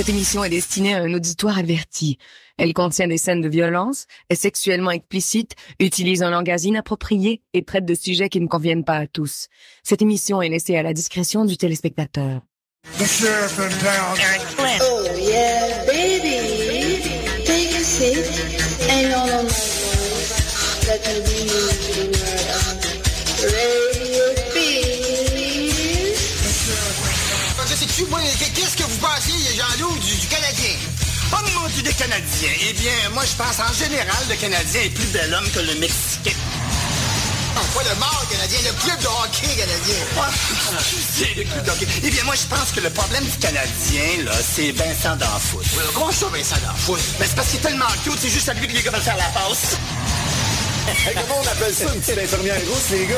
Cette émission est destinée à un auditoire averti. Elle contient des scènes de violence, est sexuellement explicite, utilise un langage inapproprié et traite de sujets qui ne conviennent pas à tous. Cette émission est laissée à la discrétion du téléspectateur. The sheriff in town. Oh yeah, baby. Take a seat. Ain't all on my. Let me be on. Des Canadiens. Eh bien, moi, je pense en général, le Canadien est plus bel homme que le Mexicain. Pas le mort canadien, le club de hockey canadien? C'est le club de hockey. Eh bien, moi, je pense que le problème du Canadien, là, c'est Vincent D'Anfoot. Comment ça, Vincent D'Anfoot? Ben, c'est parce qu'il est tellement cute, c'est juste à lui que les gars veulent faire la passe. Hey, comment on appelle ça une petite infirmière rousse, les gars?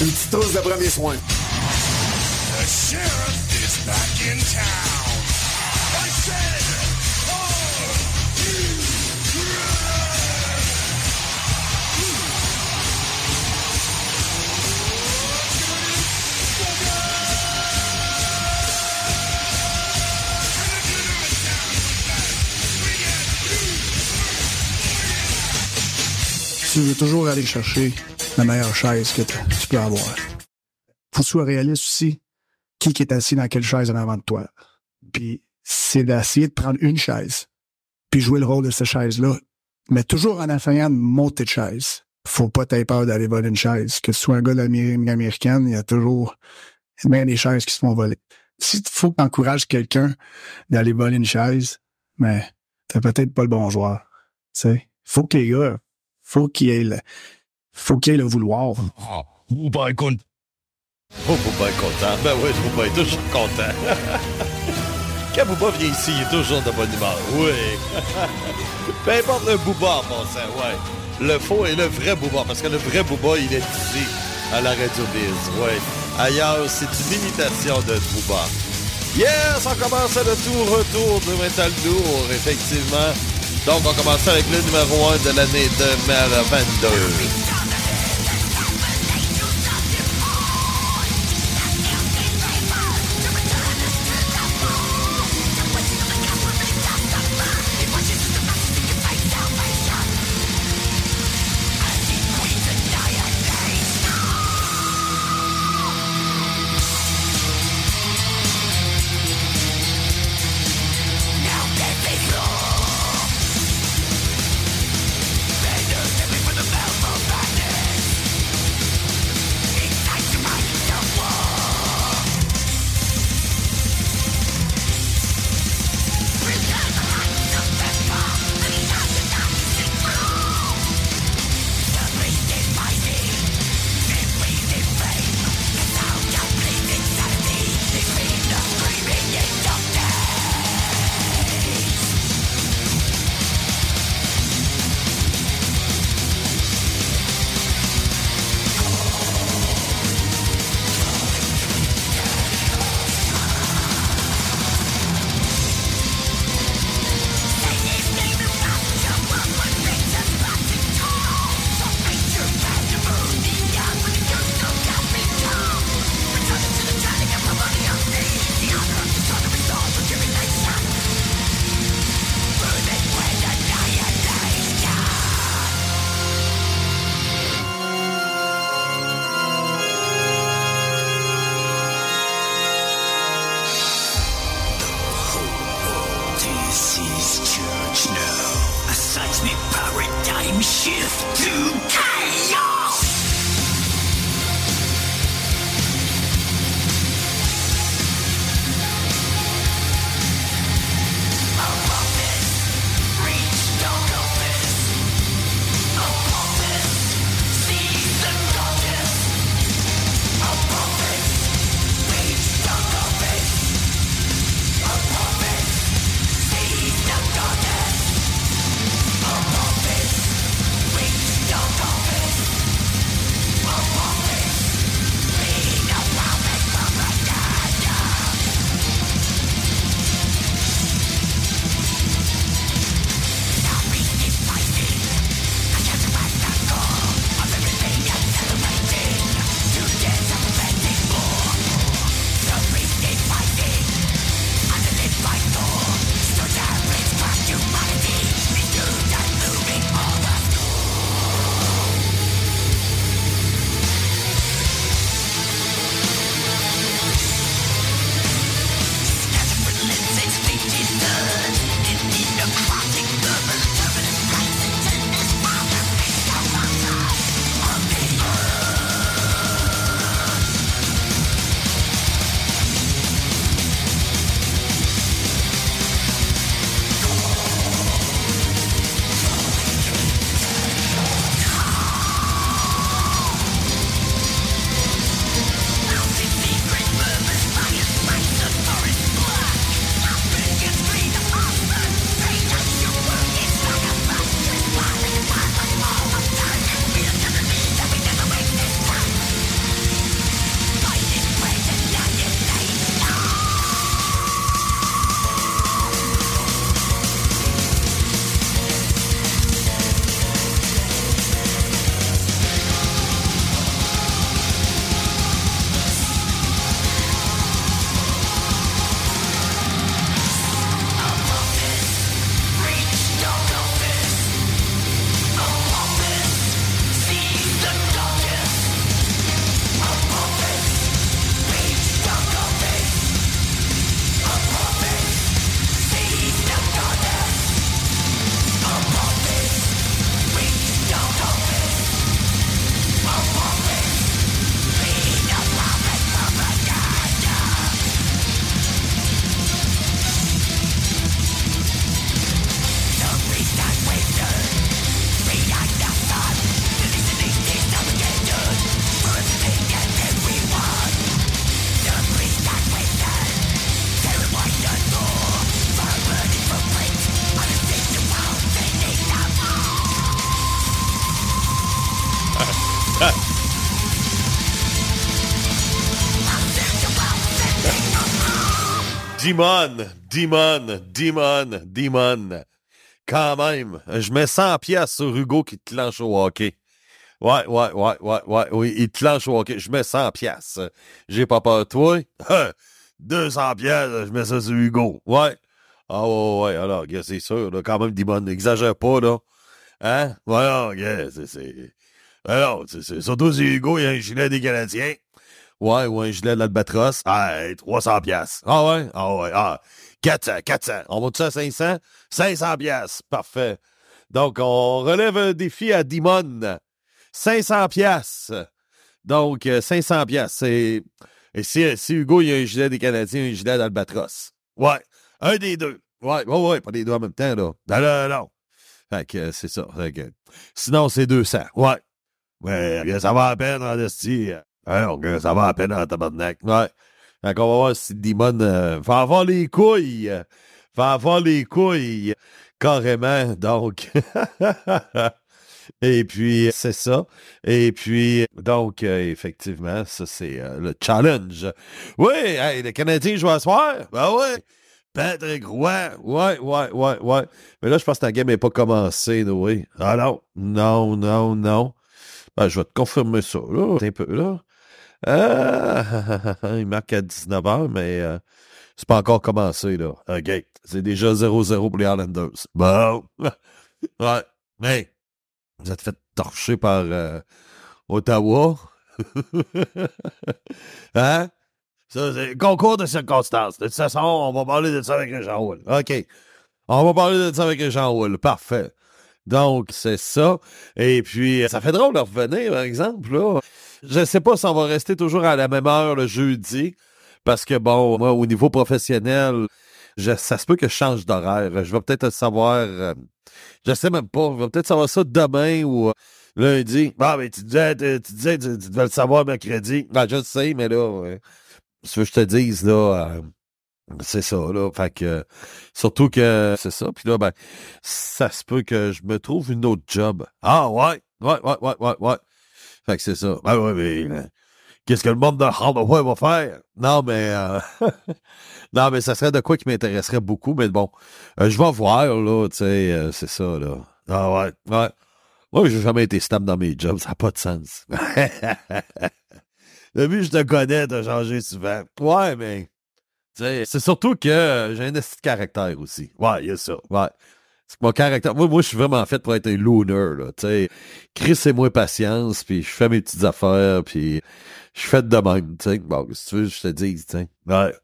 Une petite trousse de premier soin. The sheriff is back in town. Tu veux toujours aller chercher la meilleure chaise que tu peux avoir. Faut que tu sois réaliste aussi. Qui est assis dans quelle chaise en avant de toi? Puis c'est d'essayer de prendre une chaise, puis jouer le rôle de cette chaise-là, mais toujours en essayant de monter de chaise. Faut pas t'aies peur d'aller voler une chaise. Que tu sois un gars américaine, il y a toujours bien des chaises qui se font voler. Si faut que quelqu'un d'aller voler une chaise, mais t'as peut-être pas le bon joueur. Sais, faut que les gars, faut qu'il ait le, faut qu'il ait le vouloir. Ah, Booba est content. Oh, Booba est content. Ben oui, Booba est toujours content. Quand Booba vient ici, il est toujours de bonne humeur. Oui. Peu importe le Booba en passant, ouais. Le faux et le vrai Booba, parce que le vrai Booba, il est ici, à la Radio Biz, ouais. Ailleurs, c'est une imitation de Booba. Yes, on commence le tout retour de Metal Lourd, effectivement. Donc, on commence avec le numéro 1 de l'année 2022. A paradigm shift to chaos. Dimon, Dimon, Dimon, Dimon. Quand même, je mets 100 pièces sur Hugo qui te lance au hockey. Ouais, ouais, ouais, ouais, ouais, oui, il te lance au hockey. Je mets 100 pièces. J'ai pas peur de toi. 200 pièces, je mets ça sur Hugo. Ouais. Ah ouais, ouais, alors, c'est sûr, quand même, Dimon, n'exagère pas, là. Hein? Voilà, gars, c'est... Alors, c'est... Surtout si Hugo, il y a un gilet des Canadiens. Ouais, ou un gilet de l'Albatros. Ah, 300 pièces. Ah ouais? Ah ouais, ah... 400, 400. On va tout à 500? 500 pièces. Parfait. Donc, on relève un défi à Dimon. 500 pièces. Donc, euh, 500 pièces. C'est... Et si, Hugo, il y a un gilet des Canadiens, un gilet d'Albatros. Ouais. Un des deux. Ouais, ouais, ouais, pas les deux en même temps, là. Non, non, non. Fait que euh, c'est ça. Fait que, sinon, c'est 200. Ouais. Ouais, euh, ça va à peine en. Alors, euh, ça va à peine en tabarnak. Ouais. Fait qu'on va voir si Dimon euh, va avoir les couilles. Va avoir les couilles. Carrément. Donc. Et puis, c'est ça. Et puis, donc, euh, effectivement, ça, c'est euh, le challenge. Oui, hey, le Canadien joue à soir. Ben oui. Patrick Roy. Ouais, ouais, ouais, ouais. Mais là, je pense que la game n'est pas commencée, oui. Ah non. Non, non, non. Ben, je vais te confirmer ça. Un peu, là. Ah, il marque à 19h, mais euh, c'est pas encore commencé, là. C'est déjà 0-0 pour les Islanders. Bon. ouais. Mais, vous êtes fait torcher par euh, Ottawa. hein? Ça, c'est concours de circonstances. De toute façon, on va parler de ça avec Jean Wool. OK. On va parler de ça avec Jean Wool. Parfait. Donc, c'est ça. Et puis, ça fait drôle de revenir, par exemple, là. Je sais pas si on va rester toujours à la même heure le jeudi. Parce que, bon, moi, au niveau professionnel, ça se peut que je change d'horaire. Je vais peut-être savoir. euh, je sais même pas. Je vais peut-être savoir ça demain ou euh, lundi. Ah, mais tu disais, tu, disais, tu, tu devais le savoir mercredi. Ben, je sais, mais là, veux que je te dise, là, euh, c'est ça, là. Fait que, surtout que c'est ça. Puis là, ben, ça se peut que je me trouve une autre job. Ah, ouais, ouais, ouais, ouais, ouais, ouais. Fait que c'est ça. Ben, ouais, mais, euh, qu'est-ce que le monde de Hardaway va faire? Non, mais, euh, non, mais ça serait de quoi qui m'intéresserait beaucoup. Mais bon, euh, je vais voir, là, tu sais, c'est ça, là. Ah, ouais, ouais. Moi, j'ai jamais été stable dans mes jobs. Ça n'a pas de sens. Depuis je te connais, t'as changé souvent. Ouais, mais. C'est surtout que j'ai un de caractère aussi. Ouais, il y a ça. Ouais. Mon caractère. Moi, moi je suis vraiment fait pour être un loner, là. Tu Chris, c'est moi patience, puis je fais mes petites affaires, puis je fait de même, tu sais. Bon, si tu veux, je te dis, tu sais. Ouais.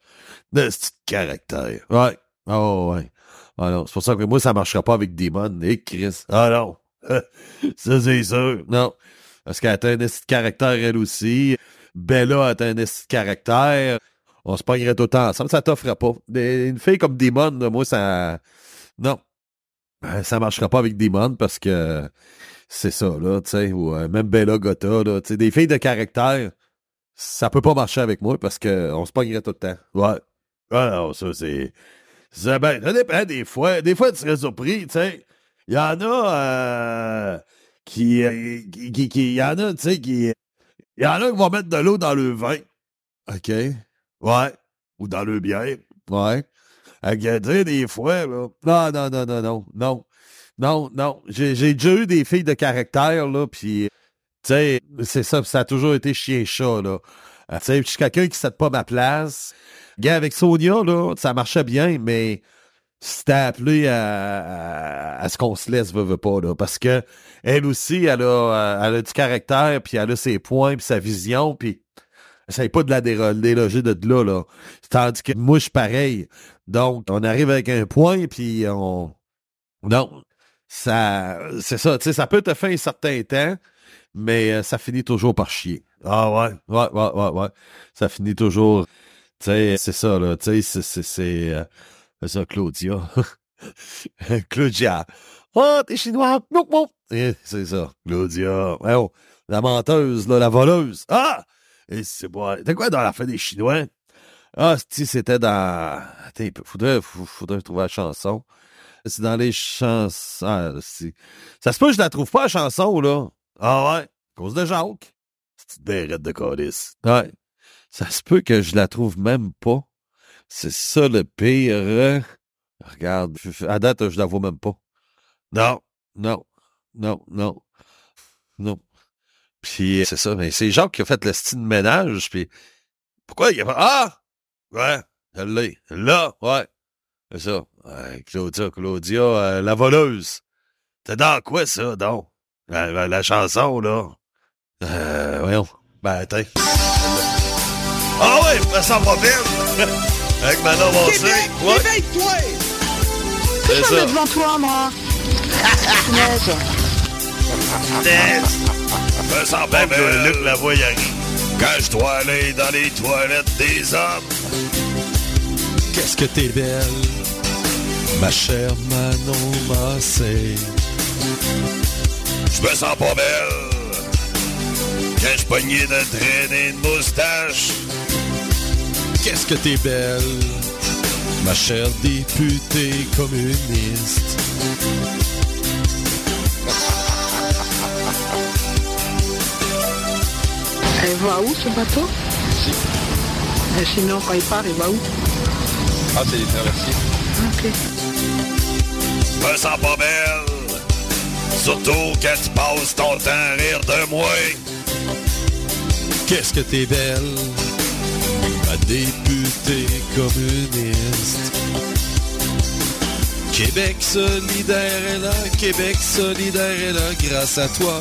De caractère. Ouais. Oh, ouais. Ah non, c'est pour ça que moi, ça marchera pas avec Demon et Chris. Ah non. ça, c'est sûr. Non. Parce qu'elle a un de caractère, elle aussi. Bella a un de caractère. On se pognerait tout le temps ensemble. Ça t'offre pas. Une fille comme Demon, moi, ça. Non. Ben, ça marchera pas avec Demon parce que c'est ça, là, tu sais. Ou euh, même Bella Gotha, là. Tu sais, des filles de caractère, ça peut pas marcher avec moi parce que on se pognerait tout le temps. Ouais. Ah non, ça, c'est. Ça, ben, dépend des fois. Des fois, tu serais surpris, tu sais. Il y en a euh, qui, euh, qui, qui, qui- Il y en a, tu sais, qui. Il y en a qui vont mettre de l'eau dans le vin. OK. Ouais. Ou dans le bière. Ouais. Tu sais, des fois, là. Non, non, non, non, non. Non. Non, non. J'ai déjà eu des filles de caractère, là, puis. Tu sais, c'est ça, ça a toujours été chien-chat, là. Euh, Tu sais, je suis quelqu'un qui ne cède pas ma place. Gars, avec Sonia, là, ça marchait bien, mais c'était appelé à, à, à ce qu'on se laisse, veut, pas. Parce que elle aussi, elle a, euh, elle a du caractère, puis elle a ses points, puis sa vision, puis essaye pas de la déloger de là, là. Tandis que moi, je suis pareil. Donc, on arrive avec un point, puis on... Non, ça... C'est ça, tu sais, ça peut te faire un certain temps, mais euh, ça finit toujours par chier. Ah ouais, ouais, ouais, ouais, ouais. Ça finit toujours... Tu sais, c'est ça, là. Tu sais, c'est- c'est... Ça, Claudia. Claudia. Oh, t'es chinois. Eh, C'est ça, Claudia. La menteuse, là, la voleuse. Ah! Et c'est bon. T'es quoi dans la fin des Chinois? Ah, si c'était dans. Peu. faudrait, faudrait trouver la chanson. C'est dans les chansons. Ah. Ça se peut que je la trouve pas, la chanson, là. Ah ouais? À cause de Jacques. C'est une bérette de calice. Ouais. Ça se peut que je la trouve même pas. C'est ça le pire. hein? Regarde, à date, je la vois même pas. Non, non, non, non, non. Puis c'est ça, mais c'est Jacques qui a fait le style de ménage, puis pourquoi il a pas... Ah! Ouais, elle l'est. Là, ouais. C'est ça. Ouais, Claudia, Claudia, euh, la voleuse. T'es dans quoi, ça, donc? La, la- la chanson, là. Euh, voyons. Ben, attends. Ah ouais, me sens pas belle. Avec Manon Massé. Ouais, Réveille-toi! c'est ça. devant toi, moi! Punaise. Me sens bien belle. Luc Lavoyari. Quand je dois aller dans les toilettes des hommes. Qu'est-ce que t'es belle, ma chère Manon Massé. Je me sens pas belle. Quand je pognais de traîner une moustache. Qu'est-ce que t'es belle, ma chère députée communiste. Elle va où, ce bateau? Mais sinon, quand il part, il va où? Ah, c'est les traversiers. Ok. Me sens pas belle. Surtout quand tu passes ton temps à rire de moi. Qu'est-ce que t'es belle, ma députée communiste. Québec solidaire est là, Québec solidaire est là grâce à toi.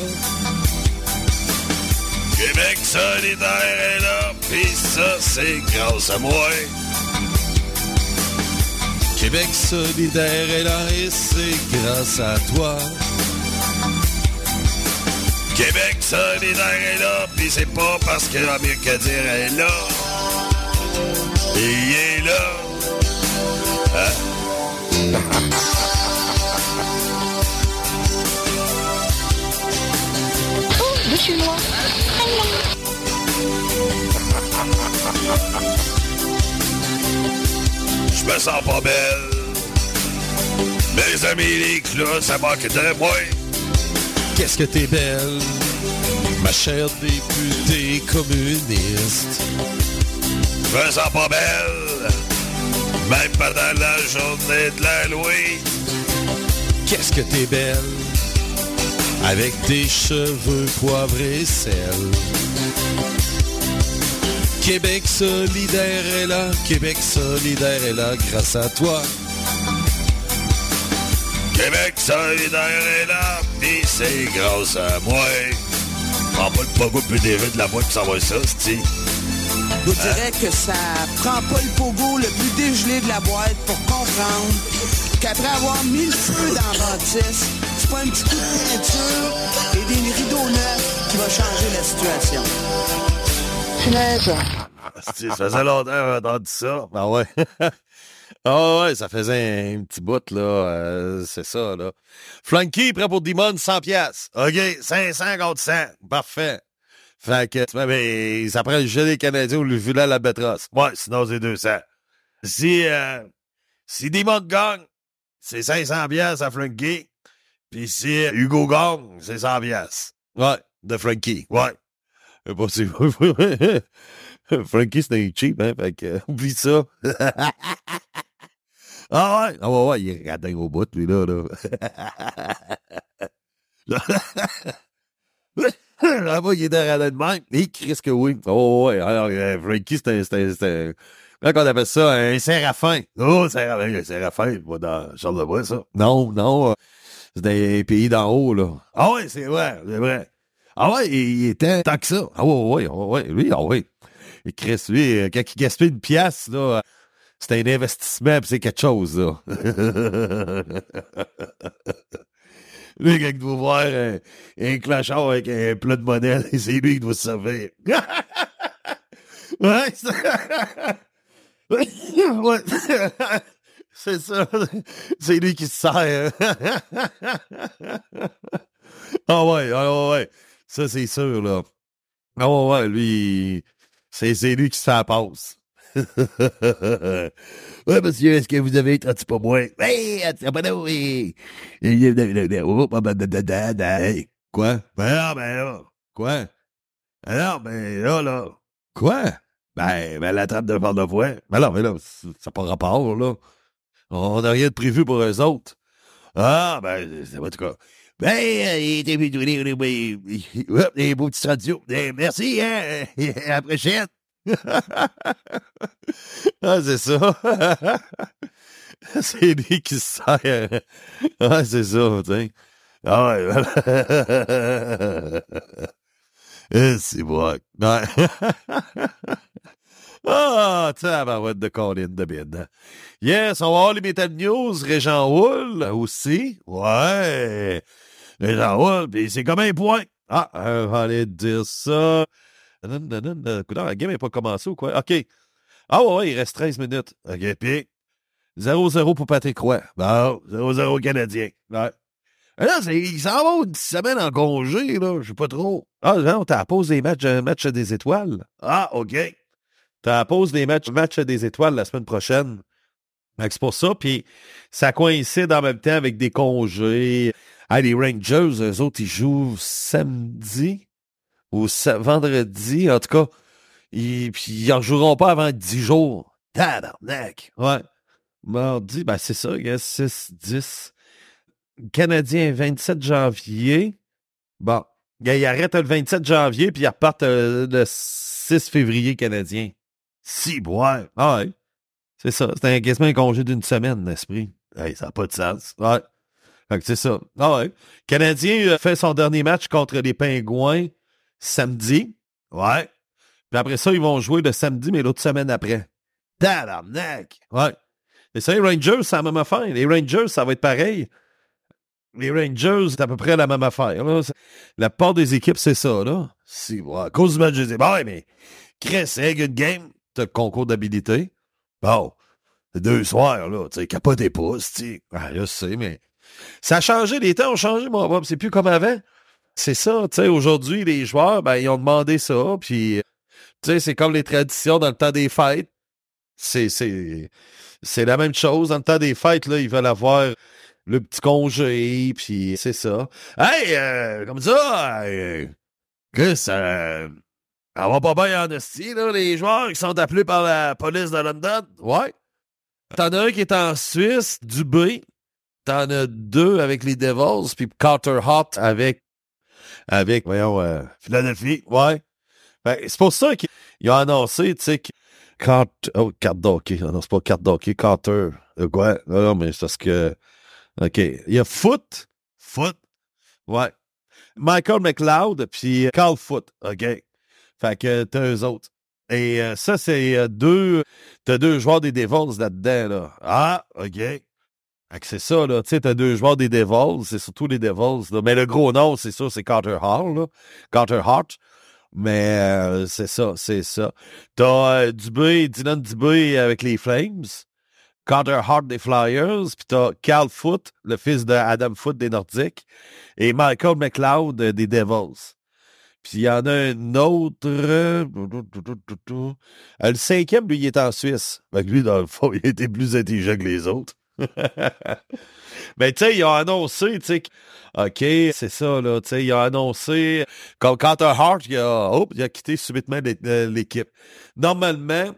Québec solidaire est là, pis ça c'est grâce à moi. Québec solidaire est là et c'est grâce à toi. Québec solidaire est là, pis c'est pas parce que la mieux que dire est là. Il est là. Hein? Oh, le! Je me sens pas belle. Mes amis les clous, ça manque de moi. Qu'est-ce que t'es belle, ma chère députée communiste. Je me sens pas belle. Même pendant la journée de la Louis. Qu'est-ce que t'es belle, avec tes cheveux poivrés et sel. Québec solidaire est là, Québec solidaire est là grâce à toi. Québec solidaire est là, pis c'est grâce à moi. Prends pas le pogo plus des de la boîte ça va ça, c'ti. Je vous dirais que ça prend pas le pogo le plus dégelé de la boîte pour comprendre qu'après avoir mis le feu dans la bâtisse, c'est pas un petit coup de peinture et des rideaux neufs qui va changer la situation. Punaise! C'ti, Ça faisait longtemps qu'on ça. Ah ouais. Ah ouais, ça faisait un petit bout, là. euh, c'est ça, là. Flanky, prêt pour Demon, 100 pièces. OK, 500 contre 100. Parfait. Fait que, ben, ben, ça prend le gelé canadien ou le à la bétrosse. Ouais, sinon c'est 200. Si, euh, si Demon gagne, c'est 500 pièces à Flanky. Puis si Hugo gagne, c'est 100 pièces. Ouais, de Frankie. Ouais. C'est pas si... Frankie, c'est un cheap, hein? Fait que, oublie ça. ah ouais? Ah ouais, ouais, il est radin au bout, lui, là, là. Là-bas, il est dans radin de même. Il crie que oui. Oh ouais, alors, euh, Frankie, c'était, c'était, c'était, comment on appelle ça? Un séraphin. Oh, séraphin, un séraphin, pas dans Charles-de-Bois, ça. Non, non, euh, c'est les pays d'en haut, là. Ah ouais, c'est vrai, c'est vrai. Ah ouais, il, était tant que ça. Ah ouais, ouais, ouais, lui, ah ouais. Et Chris, lui, euh, quand il gaspille une pièce, là, euh, c'est un investissement, puis c'est quelque chose, là. lui, quand il doit voir un, un avec un plat de monnaie, c'est lui qui doit se servir. ouais, ouais. C'est ça. C'est lui qui se sert. ah ouais, ah ouais. Ça, c'est sûr, là. Ah ouais, ouais, lui, c'est, lui qui se fait la passe. ouais, monsieur, est-ce que vous avez été pas moi? Oui, c'est pas nous, oui. Hey, Quoi? Ben non, ben là. Quoi? Ben non, ben là, là. Quoi? Ben, ben la trappe de porte-voix. Ben non, mais là, ça n'a pas rapport, là. On n'a rien de prévu pour eux autres. Ah, ben, c'est en tout cas. Ben, euh, il était des, des beaux petits radios. Eh, merci, hein? À la prochaine. ah, c'est ça. c'est lui qui se sert. Ah, c'est ça, tiens. Ah ouais, voilà. Eh, c'est. Ouais. Ah, tabarouette de Colin de Bin. Yes, on va voir les Metal News. Régent Hull aussi. Ouais. C'est comme un point. Ah, euh, on va aller dire ça. Écoute, la game n'est pas commencée ou quoi? OK. Ah ouais, ouais, il reste 13 minutes. OK, puis 0-0 pour Patrick Roy. Bon, 0-0 Canadien. Ouais. Là, il s'en va une semaine en congé, là. Je sais pas trop. Ah, non, t'as la pause des matchs, un match des étoiles. Ah, OK. T'as la pause des matchs, match des étoiles la semaine prochaine. C'est pour ça, puis ça coïncide en même temps avec des congés. Ah, les Rangers, eux autres, ils jouent samedi ou vendredi. En tout cas, ils, puis ils en joueront pas avant 10 jours. Tabarnak! Ouais. Mardi, ben c'est ça, gars, 6, 10. Canadien, 27 janvier. Bon. Ils arrêtent le 27 janvier, puis ils repartent euh, le 6 février canadien. Si, ouais. Ah ouais. C'est ça. C'était un- quasiment un congé d'une semaine, l'esprit. Hey, ça n'a pas de sens. Ouais. C'est ça. Ah ouais. Canadien euh, fait son dernier match contre les Pingouins samedi. Ouais. Puis après ça, ils vont jouer le samedi, mais l'autre semaine après. Tabarnak! Ouais. Et ça, les Rangers, c'est la même affaire. Les Rangers, ça va être pareil. Les Rangers, c'est à peu près la même affaire. La part des équipes, c'est ça. Là. Si, à cause du match, je dis, bon, mais Chris, c'est une game. T'as le concours d'habilité. Bon, deux soirs, là. Tu sais, pas, tu sais. Ah, je sais, mais ça a changé. Les temps ont changé, mon Bob. C'est plus comme avant. C'est ça, tu sais. Aujourd'hui, les joueurs, ben, ils ont demandé ça. Puis, tu sais, c'est comme les traditions dans le temps des fêtes. C'est, c'est, c'est la même chose. Dans le temps des fêtes, là, ils veulent avoir le petit congé, puis c'est ça. Hey, euh, comme ça, euh, Chris, euh, ça va pas bien en esti, là, les joueurs qui sont appelés par la police de London. Ouais. T'en as un qui est en Suisse, Dubé. T'en as deux avec les Devils, puis Carter Hart avec, avec, voyons, euh, Philadelphie. Ouais. Ben, c'est pour ça qu'ils ont annoncé, tu sais, que Cart... Oh, d'hockey. Ah Non, c'est pas carte d'hockey. Carter. Euh, quoi? Non, mais c'est parce que... OK. Il y a Foot. Foot. Ouais. Michael McLeod, puis Carl Foot. OK. Fait que t'as eux autres. Et euh, ça, c'est euh, deux... T'as deux joueurs des Devils là-dedans, là. Ah, OK. C'est ça, là. Tu sais, t'as deux joueurs des Devils. C'est surtout les Devils. Mais le gros nom, c'est ça, c'est Carter Hall, là. Carter Hart. Mais euh, c'est ça, c'est ça. T'as euh, Dubé, Dylan Dubé avec les Flames, Carter Hart des Flyers, puis t'as Cal Foot, le fils de Adam Foot des Nordiques, et Michael McLeod euh, des Devils. Puis il y en a un autre. euh, le cinquième, lui, il est en Suisse. Fait que lui, dans le fond, il était plus intelligent que les autres. Mais tu sais, ils ont annoncé, tu sais, OK, c'est ça, là, tu sais, ils ont annoncé, comme Carter Hart, il a, il a quitté subitement euh, l'équipe. Normalement,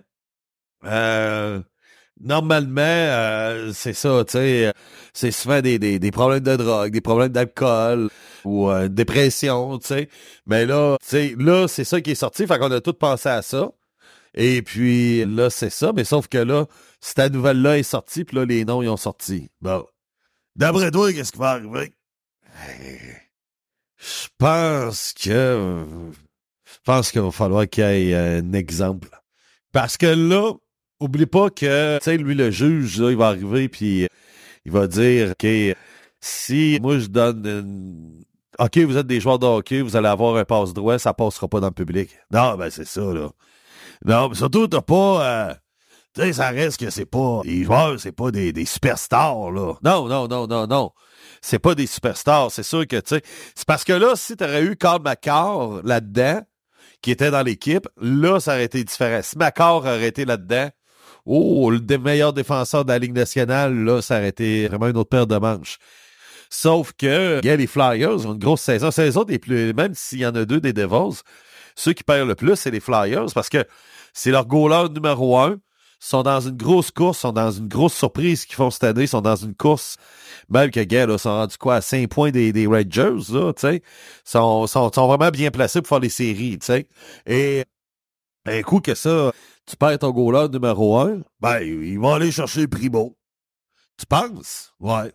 euh, normalement, euh, c'est ça, tu sais, c'est souvent des, des, des problèmes de drogue, des problèmes d'alcool ou euh, dépression, tu sais. Mais là, tu sais, là, c'est ça qui est sorti, fait qu'on a tous pensé à ça. Et puis là, c'est ça, mais sauf que là, cette nouvelle-là est sortie, puis là, les noms, ils ont sorti. Bon. D'après toi, qu'est-ce qui va arriver? Je pense que. Je pense qu'il va falloir qu'il y ait un exemple. Parce que là, oublie pas que, tu sais, lui, le juge, là, il va arriver, puis il va dire, OK, si moi, je donne une- OK, vous êtes des joueurs de hockey, vous allez avoir un passe droit, ça passera pas dans le public. Non, ben c'est ça, là. Non, mais surtout, t'as pas... euh, ça reste que c'est pas... Les joueurs, c'est pas des, superstars, là. Non, non, non, non, non. C'est pas des superstars. C'est sûr que, tu. C'est parce que là, si t'aurais eu Carl McCarr là-dedans, qui était dans l'équipe, là, ça aurait été différent. Si McCarr aurait été là-dedans, oh, le meilleur défenseur de la Ligue nationale, là, ça aurait été vraiment une autre paire de manches. Sauf que, les Flyers ont une grosse saison. C'est autres, plus, même s'il y en a deux des Devils, ceux qui perdent le plus, c'est les Flyers parce que c'est leur goaler numéro un. Sont dans une grosse course, sont dans une grosse surprise qu'ils font cette année, sont dans une course, même que gars, là, sont rendus quoi, à 5 points des, Rangers, là, tu sais. Sont, sont, sont vraiment bien placés pour faire les séries, tu sais. Et un coup que ça, tu perds ton goaler numéro un, ben, ils vont aller chercher Primo. Tu penses? Ouais.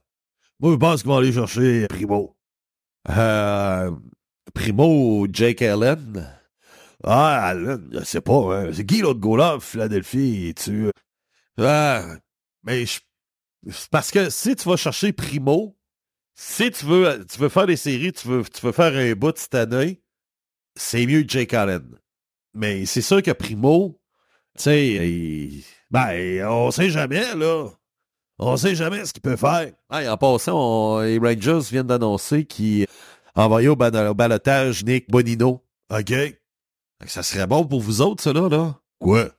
Moi, je pense qu'ils vont aller chercher Primo. Euh, Primo, Jake Allen? Ah, Allen, je sais pas, hein. C'est qui l'autre goaler, Philadelphie? Tu. Ah, mais je- parce que si tu vas chercher Primo, si tu veux, tu veux faire des séries, tu veux, tu veux faire un bout cette année, c'est mieux Jake Allen. Mais c'est sûr que Primo, tu sais, il- ben, on sait jamais, là. On sait jamais ce qu'il peut faire. Hey, en passant, on- les Rangers viennent d'annoncer qu'ils envoyaient au, ban- au balotage Nick Bonino. OK? Ça serait bon pour vous autres, ça, là, là. Quoi?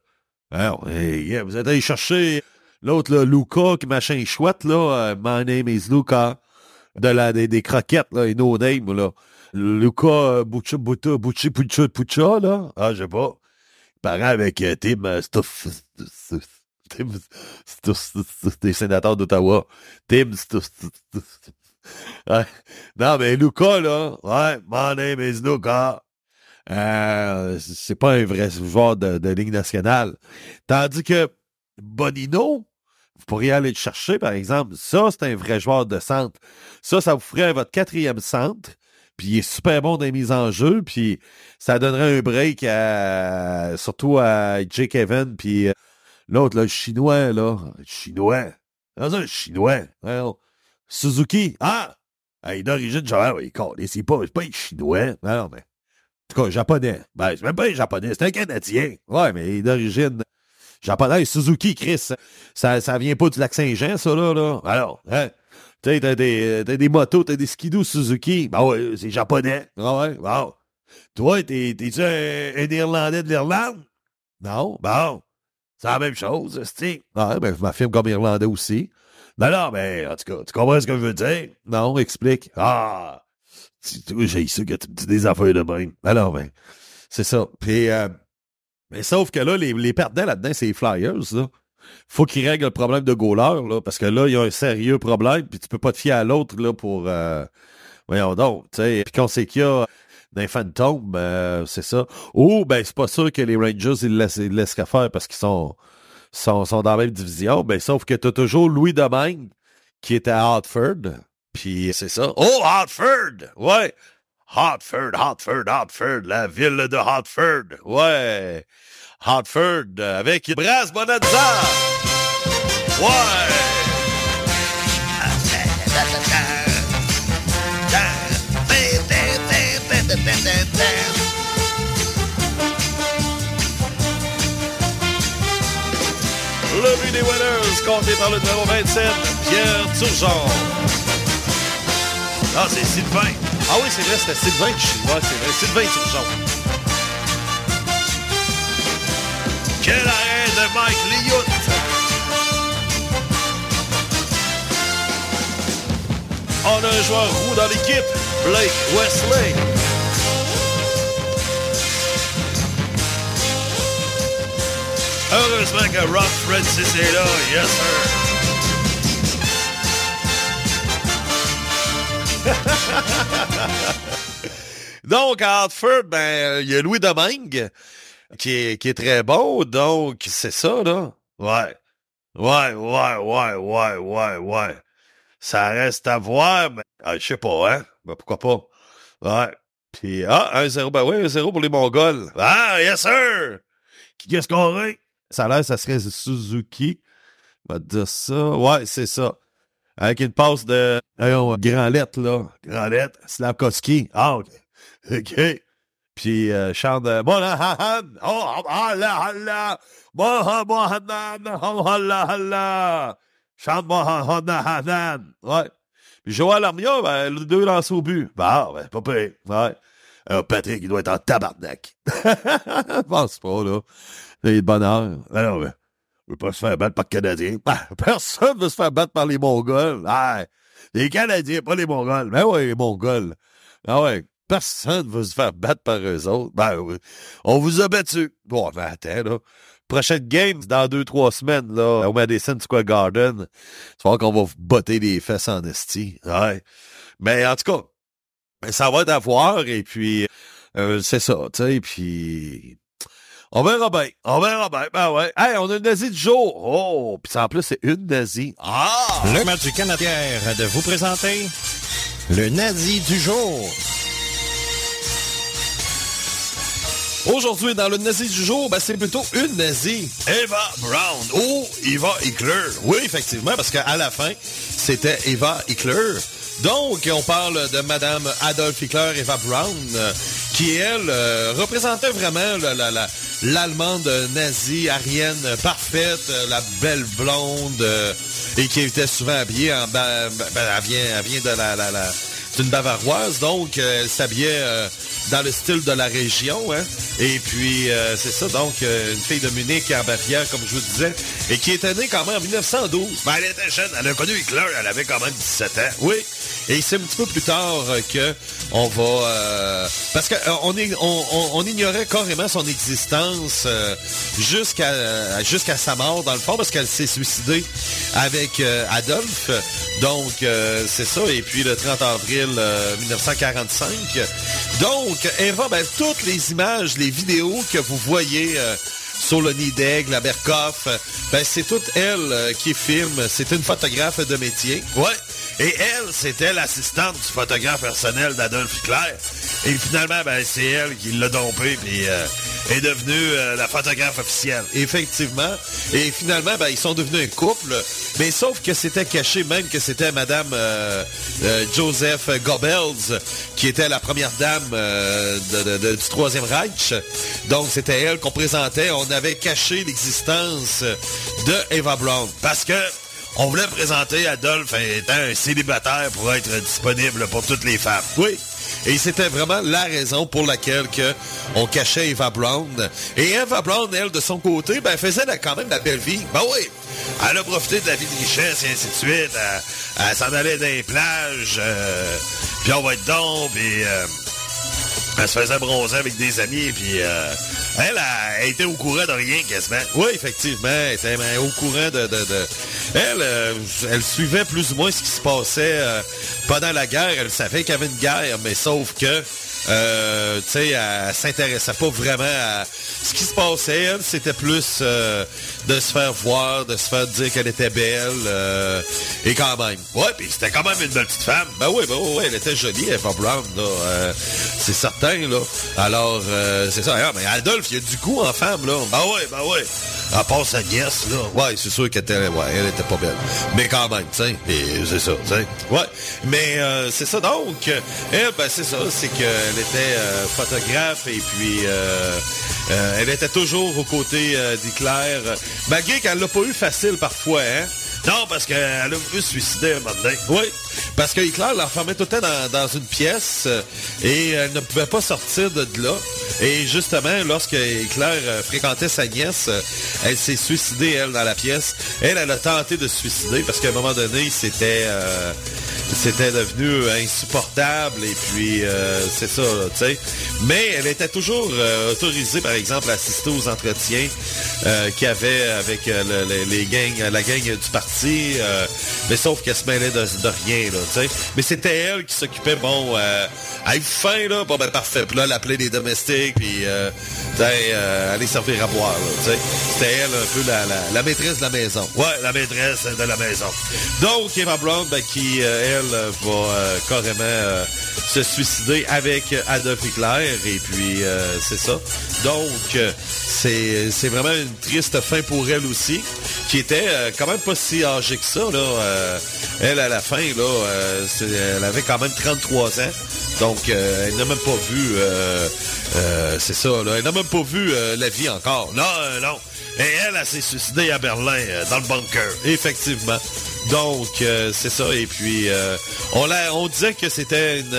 Alors, hey, yeah, vous êtes allé chercher l'autre, là, Luca, qui machin chouette, là. euh, My name is Luca. De la, des, des croquettes, là, et no name, là. Luca Buccia, Buccia, Bucci, Puccia, Puccia, là. Ah, je sais pas. Il paraît avec euh, Tim euh, Stuff. Tim Stuff, des sénateurs d'Ottawa. Tim Stuff. Ouais. Non, mais Luca, là. Ouais, my name is Luca. Euh, c'est pas un vrai joueur de, de Ligue nationale. Tandis que Bonino, vous pourriez aller le chercher, par exemple. Ça, c'est un vrai joueur de centre. Ça, ça vous ferait votre quatrième centre. Puis il est super bon dans les mises en jeu. Puis ça donnerait un break à, surtout à Jake Evan. Puis euh, l'autre, le chinois, là. Chinois. Chinois. Suzuki. Ah! Hey, d'origine, genre, oui, c'est pas, pas un chinois. Non, mais. En tout cas, japonais. Ben, c'est même pas un japonais, c'est un Canadien. Ouais, mais d'origine japonais. Suzuki, Chris, ça, ça vient pas du lac Saint-Jean, ça, là, là. Alors, hein? Tu sais, t'as des, t'as des motos, t'as des skidoo Suzuki. Ben ouais, c'est japonais. Ah ouais, bon. Toi, t'es, t'es-tu un, un Irlandais de l'Irlande? Non? Bon. C'est la même chose, c'est Ah, ben, je m'affirme comme Irlandais aussi. Ben non, ben, en tout cas, tu comprends ce que je veux dire? Non, explique. Ah! J'ai ça que tu me dis des affaires de même. Alors, ben, c'est ça. Puis, euh, mais sauf que là, les, les perdants là-dedans, c'est les Flyers, là. Faut qu'ils règlent le problème de goaler, là, parce que là, il y a un sérieux problème, puis tu peux pas te fier à l'autre, là, pour... Euh, voyons donc. Puis qu'on sait qu'il y a d'un fantôme, euh, c'est ça. Ou, ben, c'est pas sûr que les Rangers, ils laissent, ils laisseraient faire parce qu'ils sont, sont, sont dans la même division. Ben, sauf que t'as toujours Louis Domingue, qui est à Hartford. Puis c'est ça. Oh, Hartford! Ouais! Hartford, Hartford, Hartford, la ville de Hartford. Ouais! Hartford, euh, avec Brass Bonanza! Ouais! Le but des Winners, compté par le numéro 27, Pierre Turgeon. Ah, c'est Sylvain. Ah oui, c'est vrai, c'était Sylvain qui chinois, c'est vrai. Sylvain Turgeon. Quel arrêt de Mike Liout. On a un joueur roux dans l'équipe, Blake Wesley. Heureusement que Rob Francis est là, yes sir. donc, à Hartford, ben, il y a Louis Domingue qui est, très bon, donc c'est ça, là. Ouais. Ouais, ouais, ouais, ouais, ouais, ouais. Ça reste à voir, mais ah, je sais pas, hein? Ben, pourquoi pas? Ouais. Puis, ah, 1-0, ben oui, 1-0 pour les Mongols. Ah, yes sir! Qui qu'est-ce qu'on a? Ça a l'air, ça serait Suzuki. On va dire ça. Ouais, c'est ça. Avec une passe de voyons, grand lettre, là. Grand lettre. Slavkovski. Ah, OK. OK. Puis, euh, chante Monahan. Oh, Allah, Allah. Mohanan. Oh, Allah, Allah. Chante Mohanan. Ouais. Puis, Joël Armia, ben, le deux lancés au but. Ben, ben, pas pire. Ouais. Alors, Patrick, il doit être en tabarnak. Je pense pas, là. Il est de bonheur. Alors, ben, je veux pas se faire battre par les Canadiens. Personne veut se faire battre par les Mongols. Les Canadiens, pas les Mongols. Ben ouais, les Mongols. Ah ouais. Personne va se faire battre par eux autres. Ben oui. On vous a battu. Bon, ben attends, là. Prochaine game, dans deux, trois semaines, là, au Madison Square Garden. Tu vois qu'on va vous botter les fesses en esti. Mais en tout cas, ben, ça va être à voir, et puis, euh, c'est ça, tu sais, puis... On verra bien, on verra bien, ben ouais. Hey, on a une nazie du jour. Oh, puis en plus, c'est une nazie. Ah! Le match du Canadien de vous présenter le nazi du jour. Aujourd'hui, dans le nazi du jour, ben, c'est plutôt une nazie. Eva Brown. Oh, Eva Hickler. Oui, effectivement, parce qu'à la fin, c'était Eva Hickler. Donc, on parle de Madame Adolf Hitler, Eva euh, qui, elle, euh, représentait vraiment la- la- la- l'Allemande nazie, arienne parfaite, la belle blonde, euh, et qui était souvent habillée en... ben, elle, vient, elle de la... la, la- bavaroise, donc euh, elle s'habillait dans le style de la région. Hein? Et puis, euh, c'est ça, donc, euh, une fille de Munich en Bavière, comme je vous disais, et qui était née quand même en 1912. Ben, elle était jeune, elle a connu Hitler, elle avait quand même 17 ans. Oui. Et c'est un petit peu plus tard euh, que on va... euh, parce qu'on on, on, on ignorait carrément son existence jusqu'à jusqu'à sa mort, dans le fond, parce qu'elle s'est suicidée avec Adolphe. Donc, c'est ça. Et puis, le 30 avril euh, 1945. Donc, Eva, ben, toutes les images, les vidéos que vous voyez... euh, sur le nid d'aigle, la Berkoff, euh, ben c'est toute elle euh, qui filme. C'est une photographe de métier. Ouais. Et elle, c'était l'assistante du photographe personnel d'Adolf Hitler. Et finalement, ben, c'est elle qui l'a dompé puis euh, est devenue euh, la photographe officielle. Effectivement. Et finalement, ben, ils sont devenus un couple. Mais sauf que c'était caché même que c'était Madame euh, euh, Joseph Goebbels, qui était la première dame du Troisième Reich. Donc, c'était elle qu'on présentait. On avait caché l'existence de Eva Brown. Parce que on voulait présenter Adolphe étant un célibataire pour être disponible pour toutes les femmes. Oui. Et c'était vraiment la raison pour laquelle que on cachait Eva Brown. Et Eva Brown, elle, de son côté, ben, faisait quand même la belle vie. Ben oui. Elle a profité de la vie de richesse et ainsi de suite. Elle, s'en allait dans plages. euh, puis on va être donc, euh, elle se faisait bronzer avec des amis, puis euh, elle, a- elle était au courant de rien quasiment. Oui, effectivement, elle était au courant de- Elle, euh, elle suivait plus ou moins ce qui se passait euh, pendant la guerre. Elle savait qu'il y avait une guerre, mais sauf que... Euh, tu sais, elle s'intéressait pas vraiment à ce qui se passait. Elle, c'était plus euh, de se faire voir, de se faire dire qu'elle était belle. euh, et quand même. Ouais, puis c'était quand même une petite femme. Ben oui, ben oui, elle était jolie, Eva Brown, là. euh, c'est certain, là. Alors, c'est ça. Ah, mais Adolphe, il y a du goût en femme, là. Ben oui, ben oui. À part sa nièce, là. Ouais, c'est sûr qu'elle était, ouais, elle était pas belle. Mais quand même, tu sais. C'est ça. Ouais. Mais c'est ça, donc. Elle, ben c'est ça. C'est qu'elle était euh, photographe et puis euh, euh, elle était toujours aux côtés d'Hitler. Malgré qu'elle l'a pas eu facile parfois, hein. Non, parce qu'elle a voulu se suicider un moment donné. Oui, parce que Hitler l'enfermait tout le temps dans, une pièce euh, et elle ne pouvait pas sortir de là. Et justement, lorsque Hitler euh, fréquentait sa nièce, euh, elle s'est suicidée, elle, dans la pièce. Elle, elle a tenté de se suicider parce qu'à un moment donné, c'était... euh, devenu insupportable et puis euh, c'est ça, tu sais. Mais elle était toujours euh, autorisée, par exemple, à assister aux entretiens euh, qu'il y avait avec euh, le- le- les gangs, la gang du parti. euh, mais sauf qu'elle se mêlait de rien, Mais c'était elle qui s'occupait, bon, euh, à faim, là, bon ben parfait. Puis là, elle appelait les domestiques, puis euh, sais, euh, servir à boire. C'était elle un peu la, maîtresse de la maison. Ouais, la maîtresse de la maison. Donc, Eva Brown, ben, qui, euh, elle, euh, va euh, carrément se suicider avec Adolf Hitler, et puis c'est ça. Donc, c'est vraiment une triste fin pour elle aussi, qui était quand même pas si âgée que ça, elle, à la fin, là, elle avait quand même 33 ans. Donc, elle n'a même pas vu, euh, c'est ça, là, elle n'a même pas vu euh, la vie encore. Non, euh, non. Et elle, elle s'est suicidée à Berlin, dans le bunker. Effectivement. Donc, c'est ça. Et puis, on, l'a- on disait que c'était une,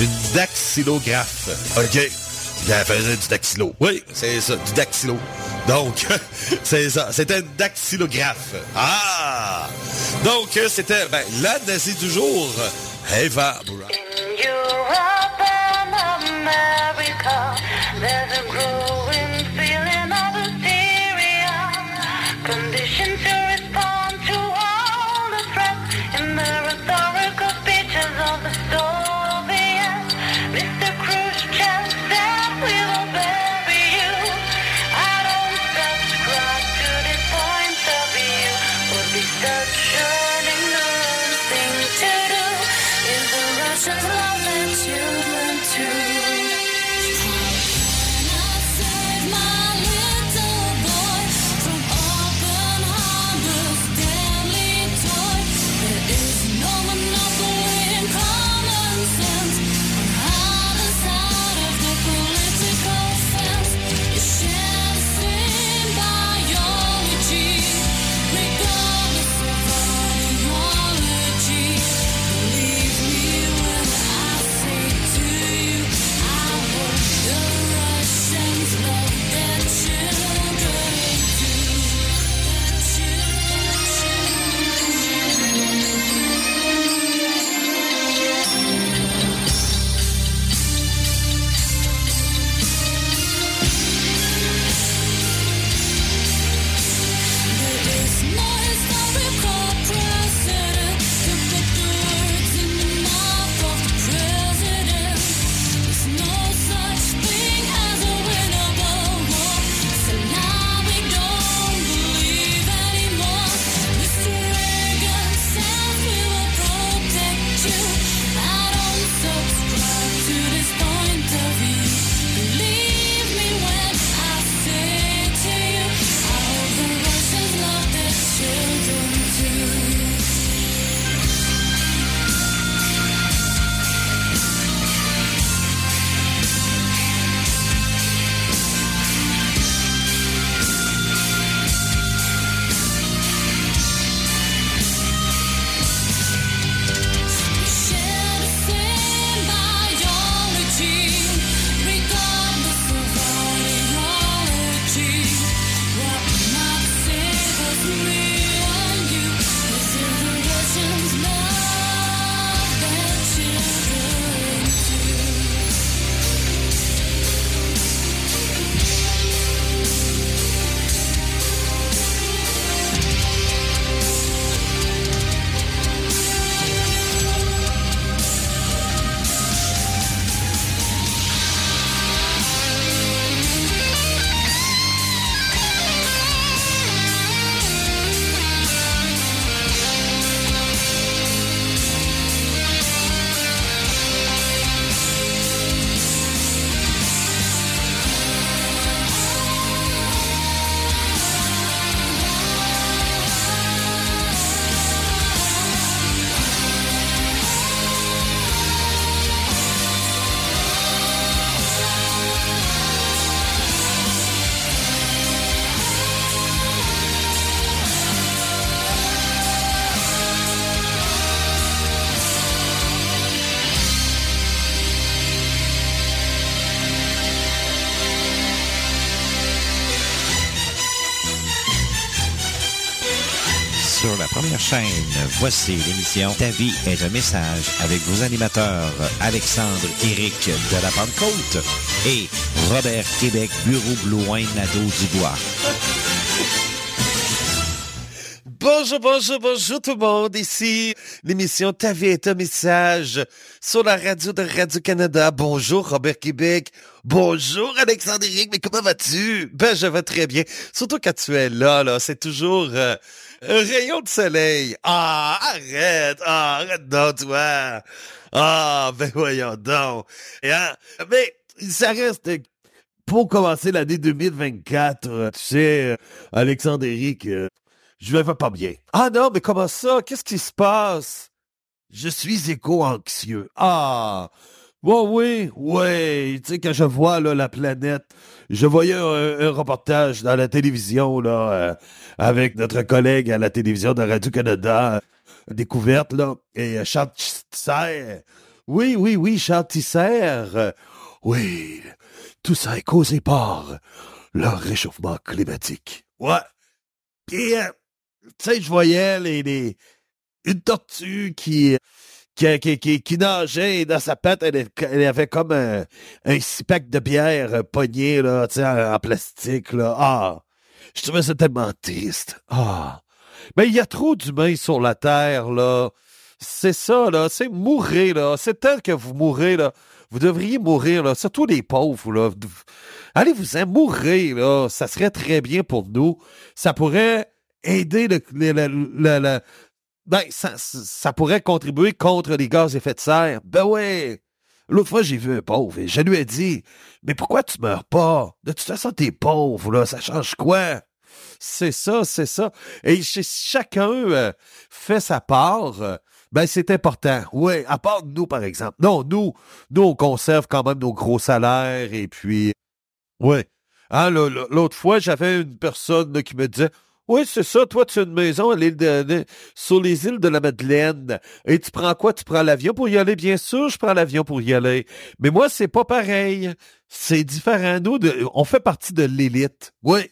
une dactylographe. OK. Elle faisait du dactylo. Oui, c'est ça, du dactylo. Donc, c'est ça. C'était une dactylographe. Ah! Donc, c'était ben, la nazie du jour, Eva Brown. America. There's a growing voici l'émission Ta vie est un message avec vos animateurs Alexandre Éric de la Pentecôte et Robert Québec Bureau Blouin Nadeau Dubois. Bonjour, bonjour, bonjour tout le monde. Ici, l'émission Ta vie est un message sur la radio de Radio-Canada. Bonjour Robert Québec. Bonjour Alexandre Éric. Mais comment vas-tu? Ben, je vais très bien. Surtout quand tu es là, là. C'est toujours euh, rayon de soleil. Ah, arrête. Ah, arrête donc, toi. Ah, ben voyons donc. Hein, mais ça reste pour commencer l'année 2024, euh, tu sais, euh, Alexandre Éric, euh, je vais pas bien. Ah non, mais comment ça? Qu'est-ce qui se passe? Je suis éco-anxieux. Ah! Ouais, oui, oui. Tu sais, quand je vois là, la planète, je voyais un, un reportage dans la télévision là, euh, avec notre collègue à la télévision de Radio-Canada, euh, découverte, là, et euh, Charles. Oui, oui, oui, Charles oui, tout ça est causé par le réchauffement climatique. Ouais. Puis, euh, tu sais, je voyais les, les- une tortue qui, qui, qui, qui, nageait dans sa patte, elle, avait comme un, un six pack de bière euh, pogné, là, en, en plastique, là. Ah! Je trouvais ça tellement triste. Ah! Mais il y a trop d'humains sur la Terre, là. C'est ça, là. C'est mourir, là. C'est tel que vous mourrez, là. Vous devriez mourir, là. Surtout les pauvres, là. Allez-vous-en mourir, là. Ça serait très bien pour nous. Ça pourrait aider le- ben, ça, pourrait contribuer contre les gaz à effet de serre. Ben ouais. L'autre fois, j'ai vu un pauvre et je lui ai dit, mais pourquoi tu meurs pas? De toute façon, t'es pauvre, là. Ça change quoi? C'est ça, c'est ça. Et chez chacun euh, fait sa part. euh, ben, c'est important. Oui, à part nous, par exemple. Non, nous, nous, on conserve quand même nos gros salaires et puis. Oui. Hein, L'autre fois, j'avais une personne qui me disait Oui, c'est ça, toi, tu as une maison sur les îles de la Madeleine. Et tu prends quoi? Tu prends l'avion pour y aller? Bien sûr, je prends l'avion pour y aller. Mais moi, c'est pas pareil. C'est différent. Nous, on fait partie de l'élite. Oui.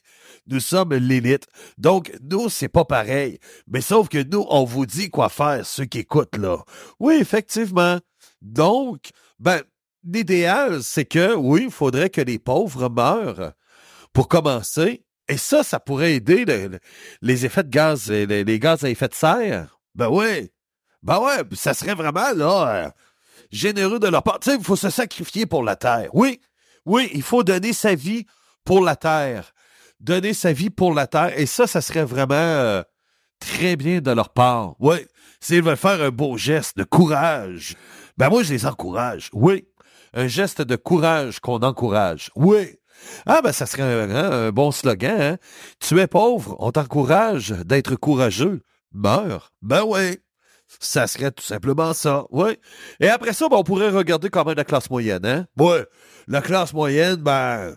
Nous sommes l'élite. Donc, nous, c'est pas pareil. Mais sauf que nous, on vous dit quoi faire, ceux qui écoutent, là. Oui, effectivement. Donc, ben, l'idéal, c'est que, oui, il faudrait que les pauvres meurent pour commencer. Et ça, ça pourrait aider le- le- les effets de gaz, les, les gaz à effet de serre. Ben oui. Ben ouais, ça serait vraiment, euh, généreux de leur part. Tu sais, il faut se sacrifier pour la terre. Oui, oui, il faut donner sa vie pour la terre. Donner sa vie pour la terre. Et ça, ça serait vraiment euh, très bien de leur part. Oui, s'ils veulent faire un beau geste de courage, ben moi, je les encourage. Oui, un geste de courage qu'on encourage. Oui. Ah, ben, ça serait un, hein, bon slogan. Hein? Tu es pauvre, on t'encourage d'être courageux. Meurs. Ben oui. Ça serait tout simplement ça. Oui. Et après ça, ben, on pourrait regarder quand même la classe moyenne. Hein? Oui. La classe moyenne, ben,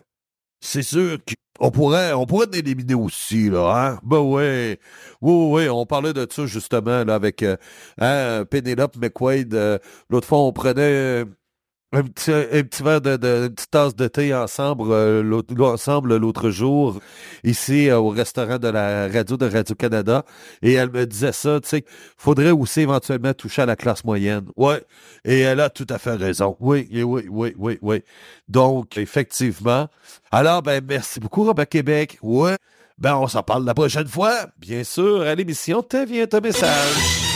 c'est sûr qu'on pourrait, on pourrait l'éliminer aussi, là, hein? Ben oui. Oui, oui, on parlait de ça justement, là, avec euh, hein, Penelope McQuaid. euh, L'autre fois, on prenait un petit, un petit verre de, de- une petite tasse de thé ensemble, euh, l'autre, jour, ici euh, au restaurant de la radio de Radio-Canada. Et elle me disait ça, tu sais, faudrait aussi éventuellement toucher à la classe moyenne. Ouais. Et elle a tout à fait raison. Oui, oui, oui, oui, oui. Donc, effectivement. Alors, ben, merci beaucoup, Robert Québec. Ouais. Ben, on s'en parle la prochaine fois. Bien sûr, à l'émission, t'as vient ton message.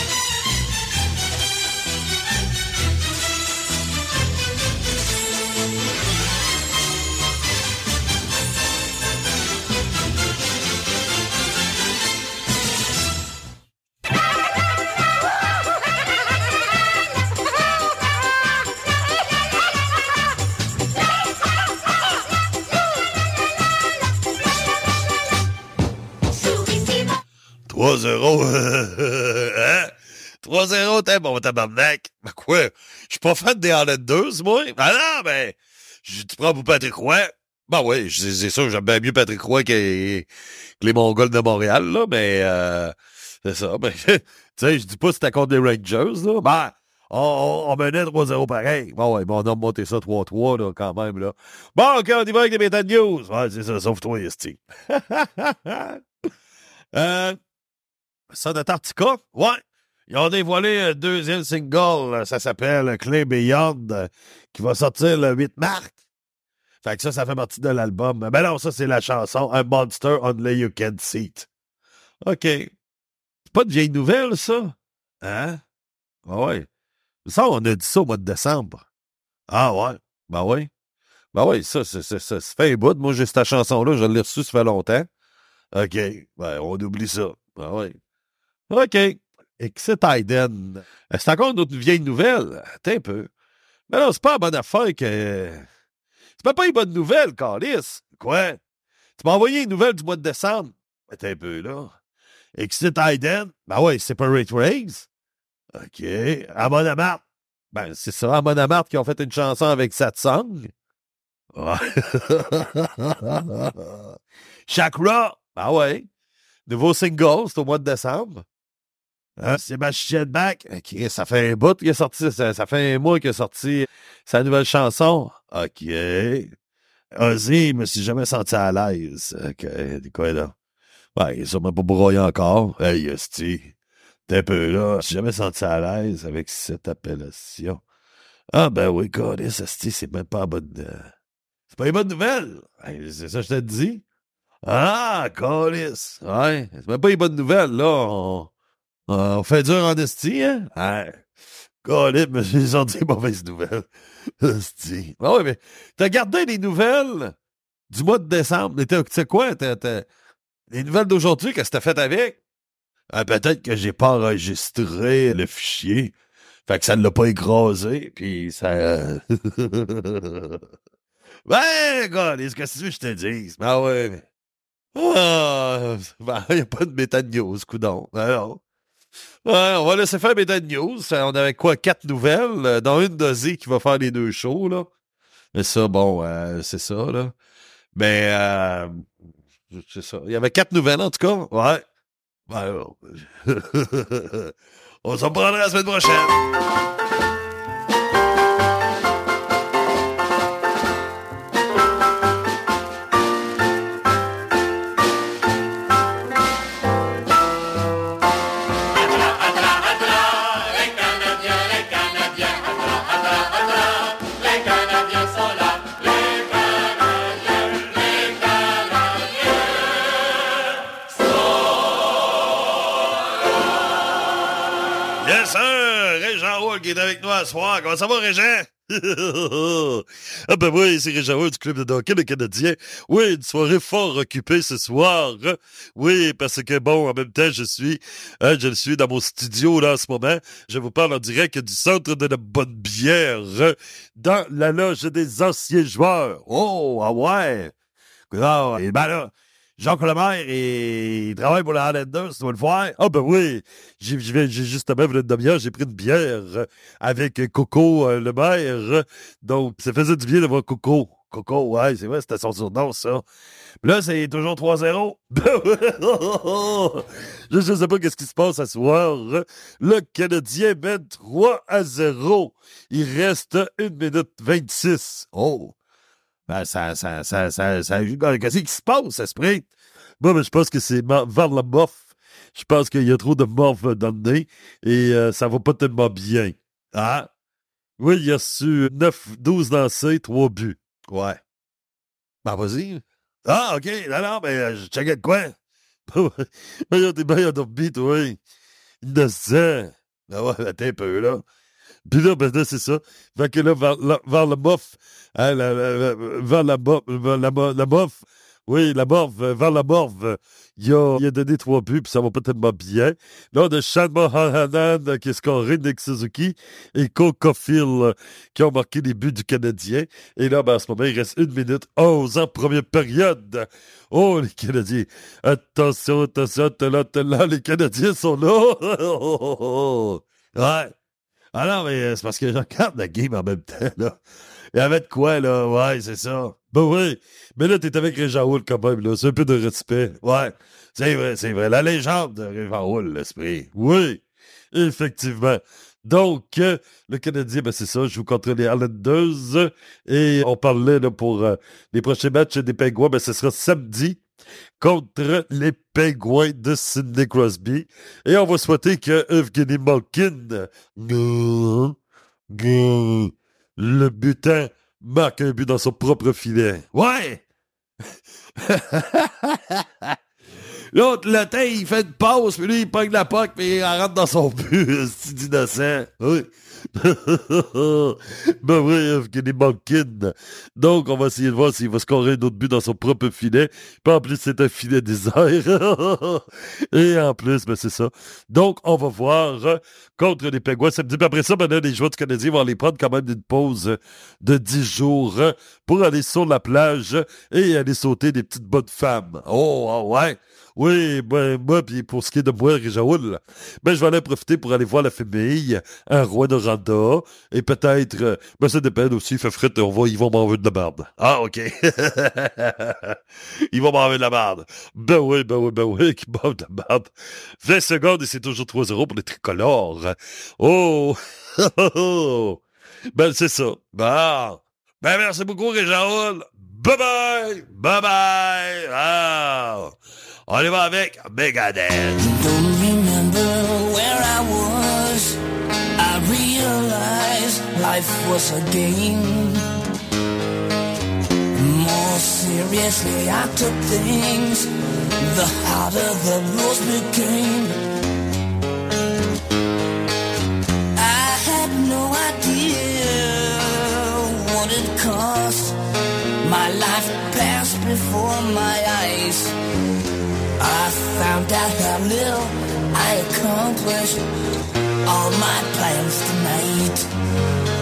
3-0. hein? 3-0, t'es bon, tabarnak. Ben quoi? Je suis pas fan des Highlanders, moi. Ah non, ben, je- tu prends pour Patrick Roy. Ben oui, c'est sûr, j'aime bien mieux Patrick Roy que, les Mongols de Montréal, là, mais euh, c'est ça. Ben, tu sais, je dis pas si c'était contre les Rangers, là. Ben, on, menait 3-0 pareil. Bon, ouais, on a monté ça 3-3, là, quand même, là. Bon, OK, on y va avec les méta news. C'est ça, sauf toi, Steve. euh, ça d'Antarctica? Ouais. Ils ont dévoilé un deuxième single, euh, ça s'appelle Clay Beyond, euh, qui va sortir le 8 mars. Fait que ça, ça fait partie de l'album. Ben non, ça, c'est la chanson A Monster Only You Can See. OK. C'est pas de vieille nouvelle, ça? Hein? Ah ouais. Ça, on a dit ça au mois de décembre. Ah ouais. Ben oui. Ben oui, ça, c'est, ça, ça fait bout. Moi, j'ai cette chanson-là, je l'ai reçue, ça fait longtemps. OK. Ben, on oublie ça. Ben oui. OK. Exit Iden. Euh, C'est encore une autre vieille nouvelle. Attends un peu. Mais non, c'est pas une bonne affaire que. C'est pas une bonne nouvelle, Carlis. Quoi? Tu m'as envoyé une nouvelle du mois de décembre. Attends un peu, là. Exit Iden. Ben ouais, Separate Rays. OK. Amon Amart. Ben, c'est ça, Amon Amart qui ont fait une chanson avec Satsang. Ouais. Chakra. Ben ouais. Nouveau single, c'est au mois de décembre. Hein, Sébastien Bach, OK, ça fait un bout qu'il est sorti, ça, ça fait un mois qu'il a sorti sa nouvelle chanson. OK. Ozzy, je me suis jamais senti à l'aise. OK, quoi là? Ben, il est sûrement pas broyé encore. Hey, esti. T'es un peu là. J'ai jamais senti à l'aise avec cette appellation. Ah, ben oui, Colis, asti, c'est même pas bonne. euh, C'est pas une bonne nouvelle. Hey, C'est ça que je te dis. Ah, Colis. Ouais, c'est même pas une bonne nouvelle, là. On, on fait dur en esti, hein? Ouais. Colis, mais j'ai senti mauvaise nouvelle. Esti. Ah ouais, mais t'as gardé les nouvelles du mois de décembre. Tu sais quoi? Les nouvelles d'aujourd'hui, qu'est-ce que t'as fait avec? Ah, peut-être que j'ai pas enregistré le fichier. Fait que ça ne l'a pas écrasé, puis ça... ben, gars, est-ce que tu veux que je te dise? Ben ouais, mais... Ah, ben, y a pas de méta news, coudon. Non. Ouais, on va laisser faire méta news. On avait quoi, quatre nouvelles, euh, dont une dosée qui va faire les deux shows, là. Mais ça, bon, euh, c'est ça. Mais, euh, c'est ça. Il y avait quatre nouvelles, en tout cas. Ouais. Ben, on s'en prendra la semaine prochaine. Yes, sir! Régent Roule qui est avec nous ce soir. Comment ça va, Régent? ah ben oui, c'est Régent Roule du Club de hockey le Canadien. Oui, une soirée fort occupée ce soir. Oui, parce que bon, en même temps, je suis, hein, je suis dans mon studio là en ce moment. Je vous parle en direct du centre de la bonne bière dans la loge des anciens joueurs. Oh, ah ouais! Ah, et ben là, Jacques Lemaire, il travaille pour les Highlanders, tu dois le voir. Ah ben oui, j'ai justement, une demi-heure, j'ai pris une bière avec Coco euh, Lemaire. Donc, ça faisait du bien de voir Coco. Coco, ouais, c'est vrai, c'était son surnom, ça. Puis là, c'est toujours 3-0. Ben je, je sais pas qu'est-ce qui se passe à ce soir. Le Canadien mène 3 à 0. Il reste 1 minute 26. Oh! Ben, ça, ça, ça, ça, ça, qu'est-ce qui se passe, esprit? Moi, ben, je pense que c'est vers la morphe. Je pense qu'il y a trop de morphe dans le nez et euh, ça va pas tellement bien. Ah? Oui, il a su 9, 12 lancés, 3 buts. Ouais. Ben, vas-y. Ah, OK. Non, non, ben, euh, je checkais de quoi? ben, des bien dormi, toi. Innocent. Ben ouais, attends un peu, là. Puis là, ben c'est ça. Fait là, vers, la- vers la- vers la mof, oui, la morve, euh, vers la morve, il a, a donné trois buts, puis ça va pas tellement bien. Là, on a Sean Mohanan euh, qui a scoré, Nick Suzuki et Cole Caulfield euh, qui ont marqué les buts du Canadien. Et là, ben, en ce moment, il reste une minute 11 en première période. Oh, les Canadiens. Attention, attention, là, là, les Canadiens sont là. ouais. Ah non, mais c'est parce que je regarde la game en même temps, là. Il y avait de quoi, là? Ouais, c'est ça. Ben oui. Mais là, t'es avec Régent Houle quand même, là. C'est un peu de respect. Ouais. C'est vrai, c'est vrai. La légende de Houle, l'esprit. Oui. Effectivement. Donc, euh, le Canadien, ben c'est ça, joue contre les Islanders. Et on parlait là, pour euh, les prochains matchs des Penguins, ben ce sera samedi contre les Penguins de Sidney Crosby. Et on va souhaiter que Evgeny Malkin, euh, euh, le butin, marque un but dans son propre filet. Ouais! L'autre, le temps, il fait une pause, puis lui, il pogne la poque, puis il rentre dans son but. C'est innocent. Oui. oui, Evgeny Malkin. Donc, on va essayer de voir s'il va scorer un autre but dans son propre filet. Puis en plus, c'est un filet désert. Et en plus, ben c'est ça. Donc, on va voir contre les Penguins samedi. Puis après ça, ben les joueurs du Canadien vont aller prendre quand même une pause de 10 jours pour aller sur la plage et aller sauter des petites bonnes femmes. Oh, ah ouais. Oui, ben, moi, puis pour ce qui est de moi, Réjaoul, ben, je vais aller profiter pour aller voir la famille, un roi de Randa, et peut-être, euh, ben, ça dépend aussi, fait fret, on va, ils vont m'enlever de la merde. Ah, OK. ils vont m'enlever de la merde. Ben oui, ben oui, ben oui, qui m'enlèvent de la merde. 20 secondes et c'est toujours 3-0 pour les tricolores. Oh! ben, c'est ça. Ben, ben, merci beaucoup, Réjaoul. Bye bye! Bye bye! Ah! On y va avec Megadeth. Don't remember I was. I realized life was a game. More seriously, I took things. The harder the rules became. I had no idea what it cost. My life passed before my eyes. I found out how little I accomplished all my plans tonight.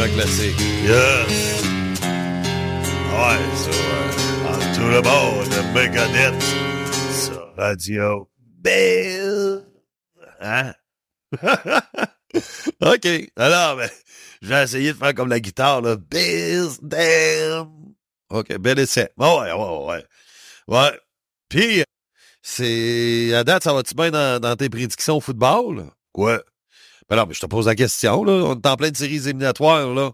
Grand classique. Yes! Ouais, ça, ouais. En tout le monde de Megadeth sur Radio Bill. Hein? OK. Alors, ben, je vais essayer de faire comme la guitare, là. Bill, damn. OK, bel essai. Bon, ouais, ouais, ouais. Ouais. Puis, c'est... À date, ça va-tu bien dans, dans tes prédictions au football? Quoi? Ben non, mais je te pose la question, là. On est en pleine série éliminatoires, là.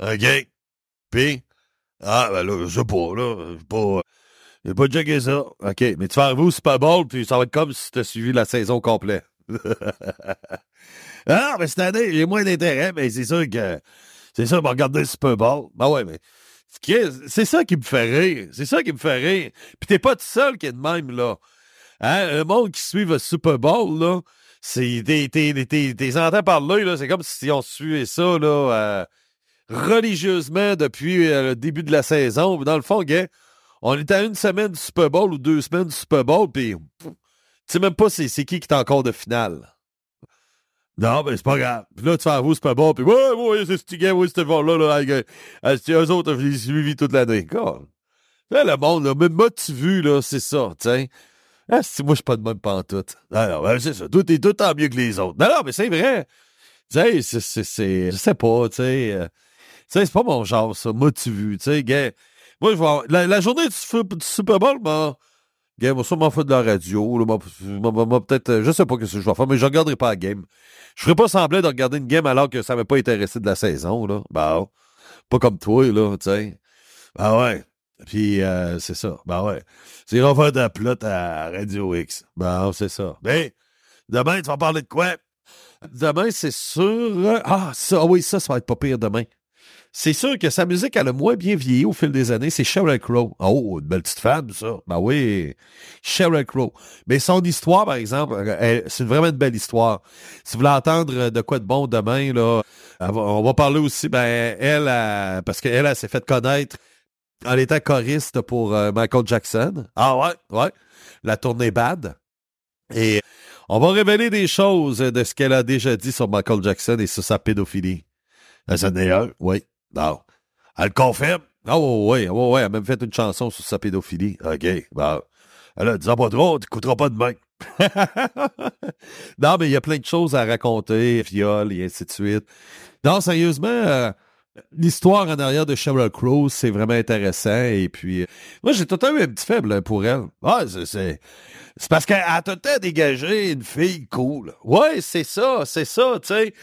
OK. Puis, ah, ben là, je sais pas, là. J'ai pas, j'ai pas checké ça. OK. Mais tu vas arriver au Super Bowl, puis ça va être comme si tu as suivi la saison complète. ah, mais cette année, j'ai moins d'intérêt, mais c'est sûr que, c'est ça, regarder le Super Bowl. Ben ouais, mais, c'est ça qui me fait rire. C'est ça qui me fait rire. Puis t'es pas tout seul qui est de même, là. Hein? Le monde qui suit le Super Bowl, là. T'es, entends parler, là, c'est comme si on suivait ça, là. euh, religieusement depuis euh, le début de la saison. Dans le fond, gars, on est à une semaine du Super Bowl ou deux semaines du Super Bowl, puis tu sais même pas c'est c'est qui qui est encore de finale. Non, ben c'est pas grave. Puis là, tu fais vous Super Bowl, puis ouais, ouais, c'est ce gars, ouais, ce là là, là, c'est eux autres, je les ai suivis toute l'année. Là, le monde, là, même tu vu, là, c'est ça, sais. Ah, si moi, je suis pas de même pantoute. Non, ben, c'est ça. Tout est tout mieux que les autres. Non, non, mais c'est vrai. Tu sais, c'est, c'est, c'est, je sais pas, tu sais. euh, tu sais, c'est pas mon genre, ça. Moi, tu vu, tu sais. Moi, je la, journée du, du Super Bowl, ben, gars, moi, ça m'en fait de la radio, là, moi, moi, moi, peut-être, euh, je sais pas ce que je vais faire, mais je regarderai pas la game. Je ferai pas semblant de regarder une game alors que ça m'a pas intéressé de la saison, là. Ben, pas comme toi, là, tu sais. Ben ouais. Puis, euh, c'est ça. Ben ouais. C'est on de la plot à Radio X. Ben, c'est ça. Ben, demain, tu vas parler de quoi? Demain, c'est sûr. euh, Ah, ça, oui, ça, ça va être pas pire demain. C'est sûr que sa musique, elle a moins bien vieilli au fil des années. C'est Sheryl Crow. Oh, une belle petite femme, ça. Ben oui, Sheryl Crow. Mais son histoire, par exemple, elle- c'est vraiment une belle histoire. Si vous voulez entendre de quoi de bon demain, là, elle on va parler aussi, ben, elle, elle, parce qu'elle, elle s'est fait connaître en étant choriste pour euh, Michael Jackson. Ah ouais, ouais. La tournée Bad. Et on va révéler des choses de ce qu'elle a déjà dit sur Michael Jackson et sur sa pédophilie. Euh, Ça n'est un, oui. Non. Elle le confirme. Ah oui, oui, oui, oui. Elle a même fait une chanson sur sa pédophilie. OK. Elle a dit pas trop, tu n'écouteras pas demain. non, mais il y a plein de choses à raconter, viol et ainsi de suite. Non, sérieusement, euh, l'histoire en arrière de Sheryl Crow, c'est vraiment intéressant. Et puis, euh, moi, j'ai tout le temps eu un petit faible hein, pour elle. Ah, c'est, parce qu'elle a tout dégagé une fille cool. Ouais, c'est ça, c'est ça, tu sais.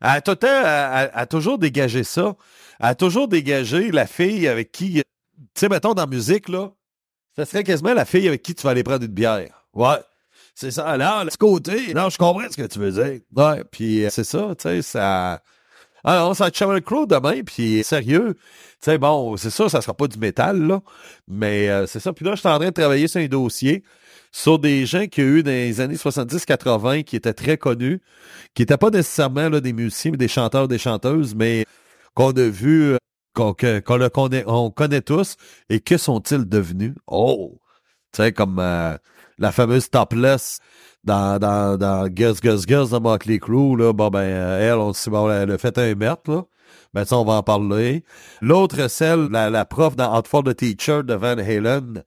Elle a tout a toujours dégagé ça. Elle a toujours dégagé la fille avec qui, tu sais, mettons, dans la musique, là, ça serait quasiment la fille avec qui tu vas aller prendre une bière. Ouais. C'est ça. Le petit côté, non, je comprends ce que tu veux dire. Ouais, puis euh, c'est ça, tu sais, ça... Alors, ça Sheryl Crow demain, puis sérieux, tu sais, bon, c'est sûr, ça sera pas du métal, là, mais euh, c'est ça. Puis là, je suis en train de travailler sur un dossier sur des gens qui ont eu dans les années 70-80 qui étaient très connus, qui n'étaient pas nécessairement là, des musiciens, mais des chanteurs, des chanteuses, mais qu'on a vu, euh, qu'on connaît tous, et que sont-ils devenus? Oh! Tu sais, comme euh, la fameuse topless dans, dans, dans Gus Gus Gus de Motley Crue, là, bon, ben, euh, elle, on sait, bon, elle a fait un meurtre, là. Ben, ça, on va en parler. L'autre, celle, la, la prof dans Hot for the Teacher de Van Halen,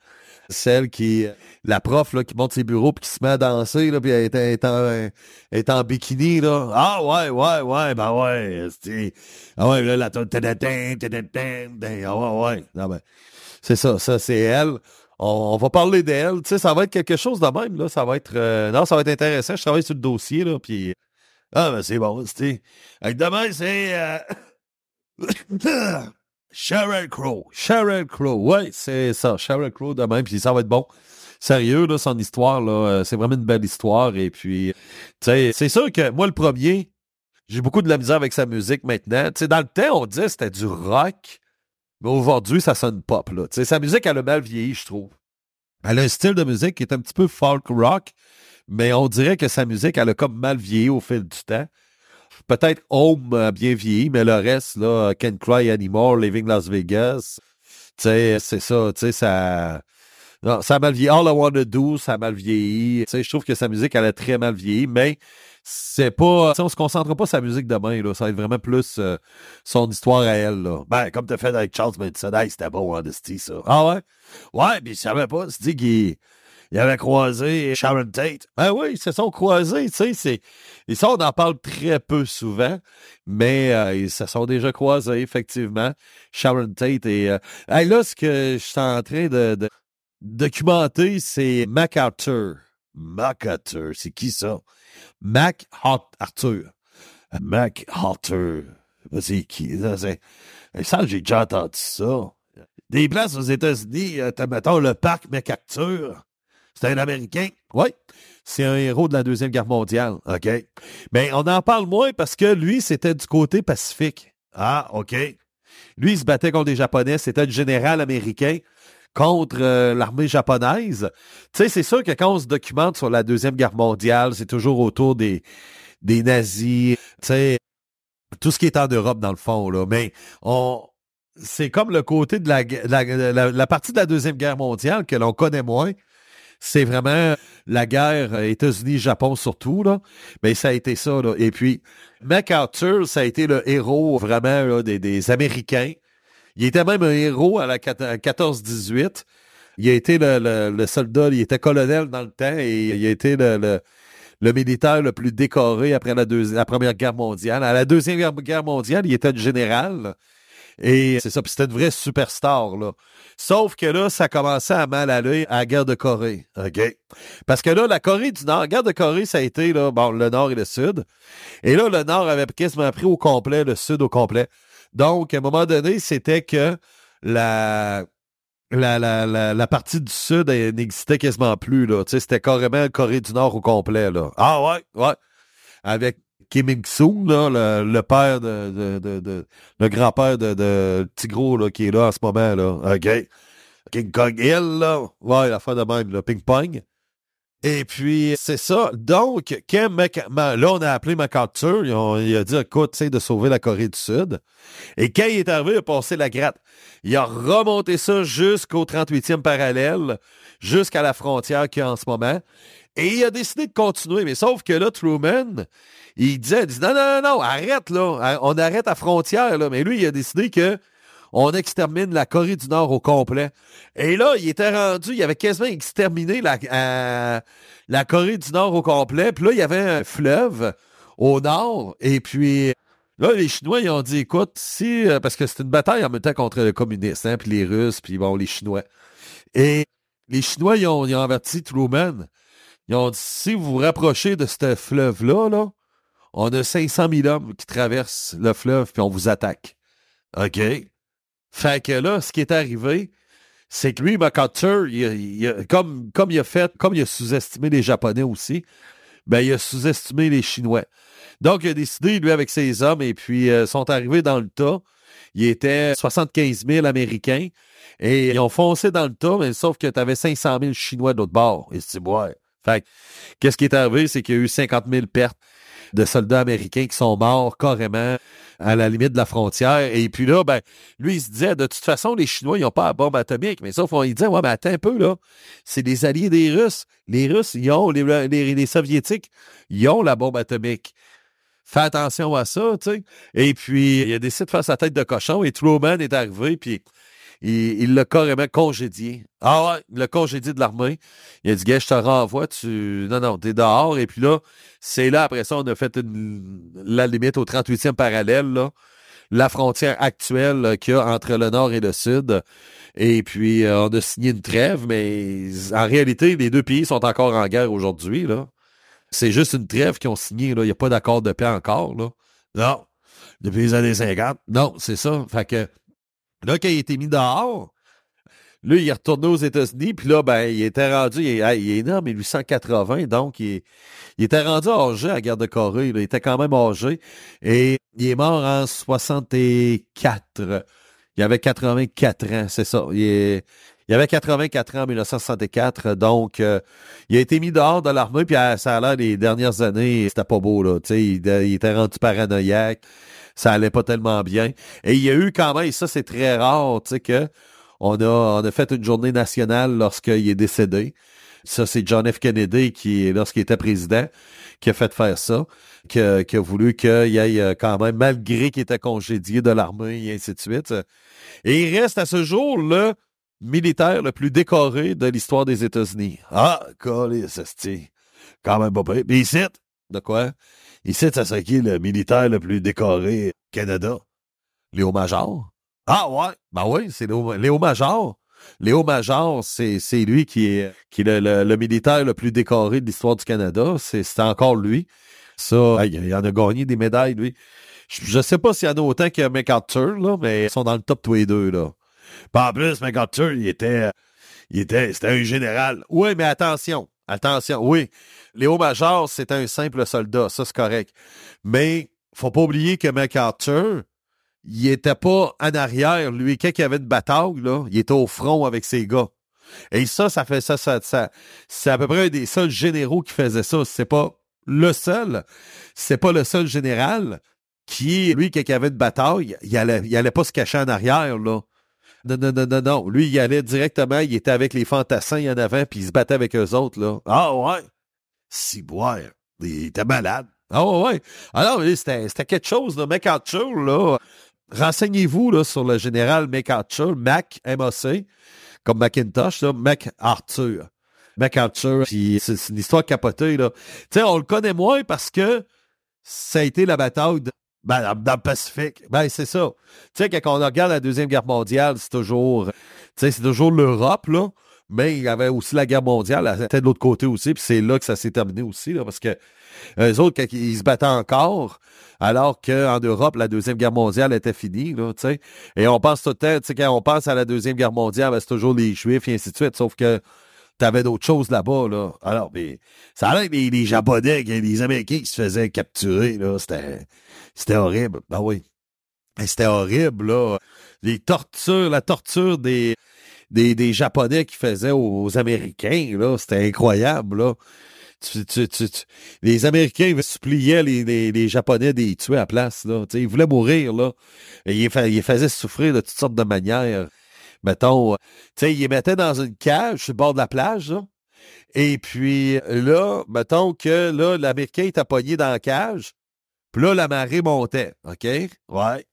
celle qui, la prof, là, qui monte ses bureaux puis qui se met à danser, là, puis elle est, est en, est en bikini, là. Ah, ouais, ouais, ouais, ben ouais, c'est, ah ouais, là, la ah ouais, ben, ça, c'est elle. On, va parler d'elle. Tu sais, ça va être quelque chose de même, là. Ça va être, euh, non, ça va être intéressant. Je travaille sur le dossier, là, puis, ah, ben, c'est bon, que Demain, c'est, euh, Sheryl Crow. Sheryl Crow. Ouais, c'est ça. Sheryl Crow demain, puis ça va être bon. Sérieux, là, son histoire, là, euh, c'est vraiment une belle histoire. Et puis, tu sais, c'est sûr que moi, le premier, j'ai beaucoup de la misère avec sa musique maintenant. Tu sais, dans le temps, on disait c'était du rock, mais aujourd'hui, ça sonne pop, là. Tu sais, sa musique, elle a mal vieilli, je trouve. Elle a un style de musique qui est un petit peu folk rock, mais on dirait que sa musique, elle a comme mal vieilli au fil du temps. Peut-être Home a bien vieilli, mais le reste, là, Can't Cry Anymore, Living Las Vegas, tu sais, c'est ça, tu sais, ça... Non, ça a mal vieilli. All I Wanna Do, ça a mal vieilli. Tu sais, je trouve que sa musique, elle a très mal vieilli, mais c'est pas... on se concentre pas sur sa musique demain, là. Ça va être vraiment plus euh, son histoire à elle, là. Ben, comme t'as fait avec Charles Manson, hey, c'était bon, hein, Dusty, ça. Ah ouais? Ouais, puis je savais pas, tu dis qu'il il avait croisé Sharon Tate? Ben oui, ils se sont croisés, tu sais, c'est... Et ça, on en parle très peu souvent, mais euh, ils se sont déjà croisés, effectivement. Sharon Tate et... euh, hey, là, ce que je suis en train de documenter, c'est MacArthur. MacArthur, c'est qui ça? Mac Hart- Arthur. Mac Arthur. C'est qui? Ça, c'est... Ça, j'ai déjà entendu ça. Des places aux États-Unis, euh, t'as, mettons, le parc MacArthur. C'est un Américain? Oui. C'est un héros de la Deuxième Guerre mondiale. OK? Mais on en parle moins parce que lui, c'était du côté pacifique. Ah, OK. Lui, il se battait contre les Japonais. C'était le général américain contre euh, l'armée japonaise. Tu sais, c'est sûr que quand on se documente sur la Deuxième Guerre mondiale, c'est toujours autour des, des nazis. Tu sais, tout ce qui est en Europe, dans le fond, là. Mais on. C'est comme le côté de la, la, la- la partie de la Deuxième Guerre mondiale que l'on connaît moins. C'est vraiment la guerre euh, États-Unis-Japon surtout, là. Mais ça a été ça, là. Et puis, MacArthur, ça a été le héros vraiment là, des, des Américains. Il était même un héros à la quat- à 14-18. Il a été le, le- le soldat, il était colonel dans le temps et il a été le, militaire le plus décoré après la, deuxi- la Première Guerre mondiale. À la Deuxième Guerre- mondiale, il était un général. Et c'est ça, puis c'était une vraie superstar, là. Sauf que là, ça commençait à mal aller à la guerre de Corée. OK? Parce que là, la Corée du Nord, la guerre de Corée, ça a été, là, bon, le Nord et le Sud. Et là, le Nord avait quasiment pris au complet, le Sud au complet. Donc, à un moment donné, c'était que la, la, la, la, partie du Sud n'existait quasiment plus, c'était carrément Corée du Nord au complet, là. Ah ouais, ouais. Avec Kim Il-sung, le, père de, de, de, le grand-père de, Tigro, là, qui est là en ce moment, là. OK. King Kong Hill, là. Ouais, la fin de même, là. Ping-pong. Et puis, c'est ça. Donc, quand Ma- là, on a appelé MacArthur, il a dit, écoute, sais, de sauver la Corée du Sud. Et quand il est arrivé, il a passé la gratte. Il a remonté ça jusqu'au 38e parallèle, jusqu'à la frontière qu'il y a en ce moment. Et il a décidé de continuer. Mais sauf que là, Truman, il disait, il dit, non, non, non, non, arrête, là. On arrête à frontière, là. Mais lui, il a décidé que on extermine la Corée du Nord au complet. Et là, il était rendu, il avait quasiment exterminé la, euh, la Corée du Nord au complet. Puis là, il y avait un fleuve au nord. Et puis, là, les Chinois, ils ont dit, écoute, si, euh, parce que c'est une bataille en même temps contre le communiste, hein, puis les Russes, puis bon, les Chinois. Et les Chinois, ils ont, ils ont averti Truman. Ils ont dit, si vous vous rapprochez de ce fleuve-là, là, on a 500 000 hommes qui traversent le fleuve, puis on vous attaque. OK? Fait que là, ce qui est arrivé, c'est que lui, MacArthur, il il comme, il a fait, comme il a sous-estimé les Japonais aussi, ben, il a sous-estimé les Chinois. Donc, il a décidé, lui, avec ses hommes, et puis euh, sont arrivés dans le tas. Il était 75 000 Américains, et ils ont foncé dans le tas, mais sauf que tu avais 500 000 Chinois de l'autre bord. Et c'est ouais. Fait que, qu'est-ce qui est arrivé, c'est qu'il y a eu 50 000 pertes de soldats américains qui sont morts carrément à la limite de la frontière. Et puis là, ben, lui, il se disait, de toute façon, les Chinois, ils n'ont pas la bombe atomique. Mais sauf qu'il disait, ouais, mais attends un peu, là. C'est des alliés des Russes. Les Russes, ils ont, les, les, les Soviétiques, ils ont la bombe atomique. Fais attention à ça, tu sais. Et puis, il a décidé de faire sa tête de cochon et Truman est arrivé, puis il l'a carrément congédié. Ah ouais, il l'a congédié de l'armée. Il a dit, gars, je te renvoie, tu. Non, non, t'es dehors. Et puis là, c'est là, après ça, on a fait la limite au 38e parallèle, là. La frontière actuelle euh, qu'il y a entre le nord et le sud. Et puis, euh, on a signé une trêve, mais en réalité, les deux pays sont encore en guerre aujourd'hui, là. C'est juste une trêve qu'ils ont signée, là. Il n'y a pas d'accord de paix encore, là. Non. Depuis les années 50. Non, c'est ça. Fait que, là, quand il a été mis dehors, Là, il est retourné aux États-Unis, puis là, ben, il était rendu, il est, il né en 1880, donc il, est- il était rendu âgé à la guerre de Corée. Il était quand même âgé. Et il est mort en 64. Il avait 84 ans, c'est ça. Il, avait 84 ans en 1964, donc euh, il a été mis dehors de l'armée, puis euh, ça a l'air les dernières années, c'était pas beau, là. Tu sais, il était rendu paranoïaque, ça allait pas tellement bien. Et il y a eu quand même, et ça c'est très rare, tu sais, que on a, fait une journée nationale lorsqu'il est décédé. Ça, c'est John F. Kennedy qui, lorsqu'il était président, qui a fait faire ça, qui a, voulu qu'il y ait euh, quand même, malgré qu'il était congédié de l'armée et ainsi de suite. Et il reste à ce jour le militaire le plus décoré de l'histoire des États-Unis. Ah, se tient. Quand même pas pire. Mais ici, de quoi? Ici, qui le militaire le plus décoré au Canada? Léo Major? Ah ouais, ben oui, c'est Léo, Major. Léo Major, c'est, c'est lui qui est, qui le, le- militaire le plus décoré de l'histoire du Canada. C'est, c'est encore lui. Ça, il en a gagné des médailles, lui. Je, je sais pas s'il y en a autant que MacArthur, mais ils sont dans le top tous les deux, là. Puis en plus, MacArthur, il était, il était, c'était un général. Oui, mais attention, attention, oui. Léo Major, c'était un simple soldat, ça c'est correct. Mais faut pas oublier que MacArthur, il était pas en arrière, lui. Quand il avait une bataille, là, il était au front avec ses gars. Et ça, ça fait ça, ça, c'est à peu près un des seuls généraux qui faisait ça. C'est pas le seul, c'est pas le seul général, qui, lui, quand il avait une bataille, il allait, il allait pas se cacher en arrière, là. Non, non, non, non, non. Lui, il allait directement, il était avec les fantassins en avant, puis il se battait avec eux autres, là. Ah ouais. Si boire. Il était malade. Ah ouais. Alors, c'était quelque chose, là. McArthur, là. Renseignez-vous, là, sur le général McArthur, Mac, M-A-C, comme Macintosh, là, MacArthur. MacArthur, puis c'est c'est une histoire capotée, là. Tu sais, on le connaît moins parce que ça a été la bataille de- ben, dans, le Pacifique. Ben, c'est ça. Tu sais, quand on regarde la Deuxième Guerre mondiale, c'est toujours, c'est toujours l'Europe, là. Mais il y avait aussi la guerre mondiale, elle était de l'autre côté aussi, puis c'est là que ça s'est terminé aussi, là, parce que eux autres, quand ils se battaient encore, alors qu'en Europe, la Deuxième Guerre mondiale était finie, là. Et on pense tout le temps, quand on pense à la Deuxième Guerre mondiale, ben, c'est toujours les Juifs et ainsi de suite, sauf que t'avais d'autres choses là-bas, là. Alors, mais, ça a l'air que les, les Japonais, les Américains qui se faisaient capturer, là, c'était, c'était horrible. Ben oui. Ben, C'était horrible, là. Les tortures, la torture des, des, des Japonais qui faisaient aux Américains, là, c'était incroyable, là. Tu- tu- tu- les Américains suppliaient les, les, les Japonais de les tuer à la place, là. Ils voulaient mourir, là. Ils, ils faisaient souffrir de toutes sortes de manières. Mettons, euh, tu sais, ils les mettaient dans une cage sur le bord de la plage, là. Et puis là, mettons que là, l'Américain était pogné dans la cage. Puis là, la marée montait. OK? Ouais.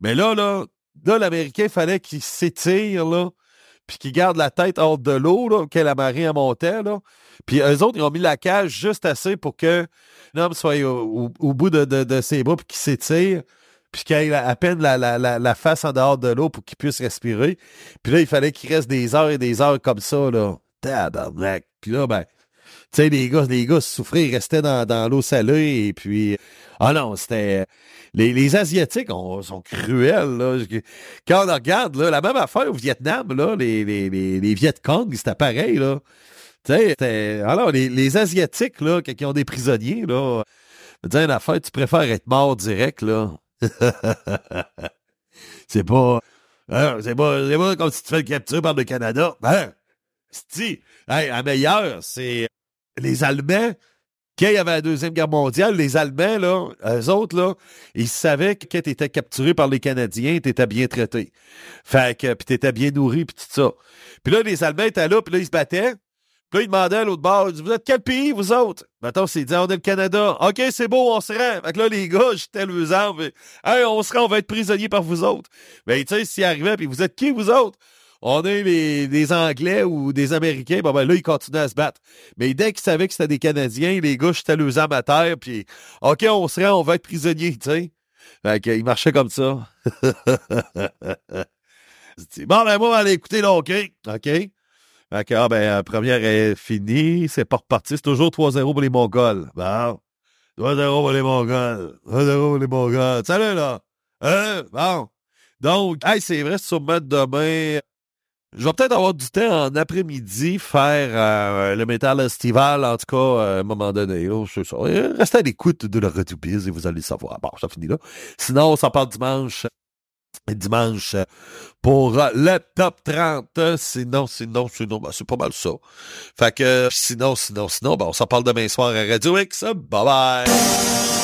Mais là, là, là, l'Américain, il fallait qu'il s'étire, là, puis qu'il garde la tête hors de l'eau, là, que la marée elle montait, là. Puis eux autres, ils ont mis la cage juste assez pour que l'homme soit au, au- au bout de, de- de ses bras, puis qu'il s'étire, puis qu'il ait à peine la, la- la- face en dehors de l'eau pour qu'il puisse respirer. Puis là, il fallait qu'il reste des heures et des heures comme ça, là. Tabarnak. Puis là, ben, tu sais, les gars, les gars souffraient, ils restaient dans, dans l'eau salée, et puis... Ah non, c'était... Les, les Asiatiques on- sont cruels, là. Quand on regarde, là, la même affaire au Vietnam, là, les, les, les, les Viet Cong, c'était pareil, là. Tu sais, alors, les, les Asiatiques, là, ils ont des prisonniers, là, dire une affaire, tu préfères être mort direct, là. c'est pas... hein, c'est pas, c'est pas comme si tu fais capturer par le Canada. Hein? C'est-tu? Hey, la meilleure, c'est les Allemands. Quand il y avait la Deuxième Guerre mondiale, les Allemands, là, eux autres, là, ils savaient que quand tu étais capturé par les Canadiens, tu étais bien traité. Fait que, puis tu étais bien nourri, puis tout ça. Puis là, les Allemands étaient là, puis là, ils se battaient. Puis là, ils demandaient à l'autre bord, ils disaient, vous êtes quel pays, vous autres? Maintenant, c'est dit, on est le Canada. OK, c'est beau, on se rend. Fait que là, les gars, j'étais puis, Hey, on se rend, on va être prisonniers par vous autres. Ben, tu sais, s'ils arrivaient, puis vous êtes qui, vous autres? On est les, Anglais ou des Américains. Bon, ben là, ils continuaient à se battre. Mais dès qu'ils savaient que c'était des Canadiens, les gars, j'étais armes à terre, puis OK, on se rend, on va être prisonniers, tu sais. Fait marchaient comme ça. bon, ben, moi, on va aller écouter le hockey. OK? Fait que, ah, ben, première est finie. C'est pas reparti. C'est toujours 3-0 pour les Mongols. Bon. 3-0 pour les Mongols. 3-0 pour les Mongols. Salut, là. Hein? Bon. Donc, hey, c'est vrai, sûrement demain. Je vais peut-être avoir du temps en après-midi faire euh, le métal estival, en tout cas, euh, à un moment donné. c'est ça. Euh, Restez à l'écoute de la Biz et vous allez savoir. Bon, ça finit là. Sinon, on s'en parle dimanche. Dimanche euh, pour euh, le top 30. Euh, Sinon, sinon, sinon, ben, c'est pas mal ça. Fait que, sinon, sinon, sinon, ben, on s'en parle demain soir à Radio X. Bye bye!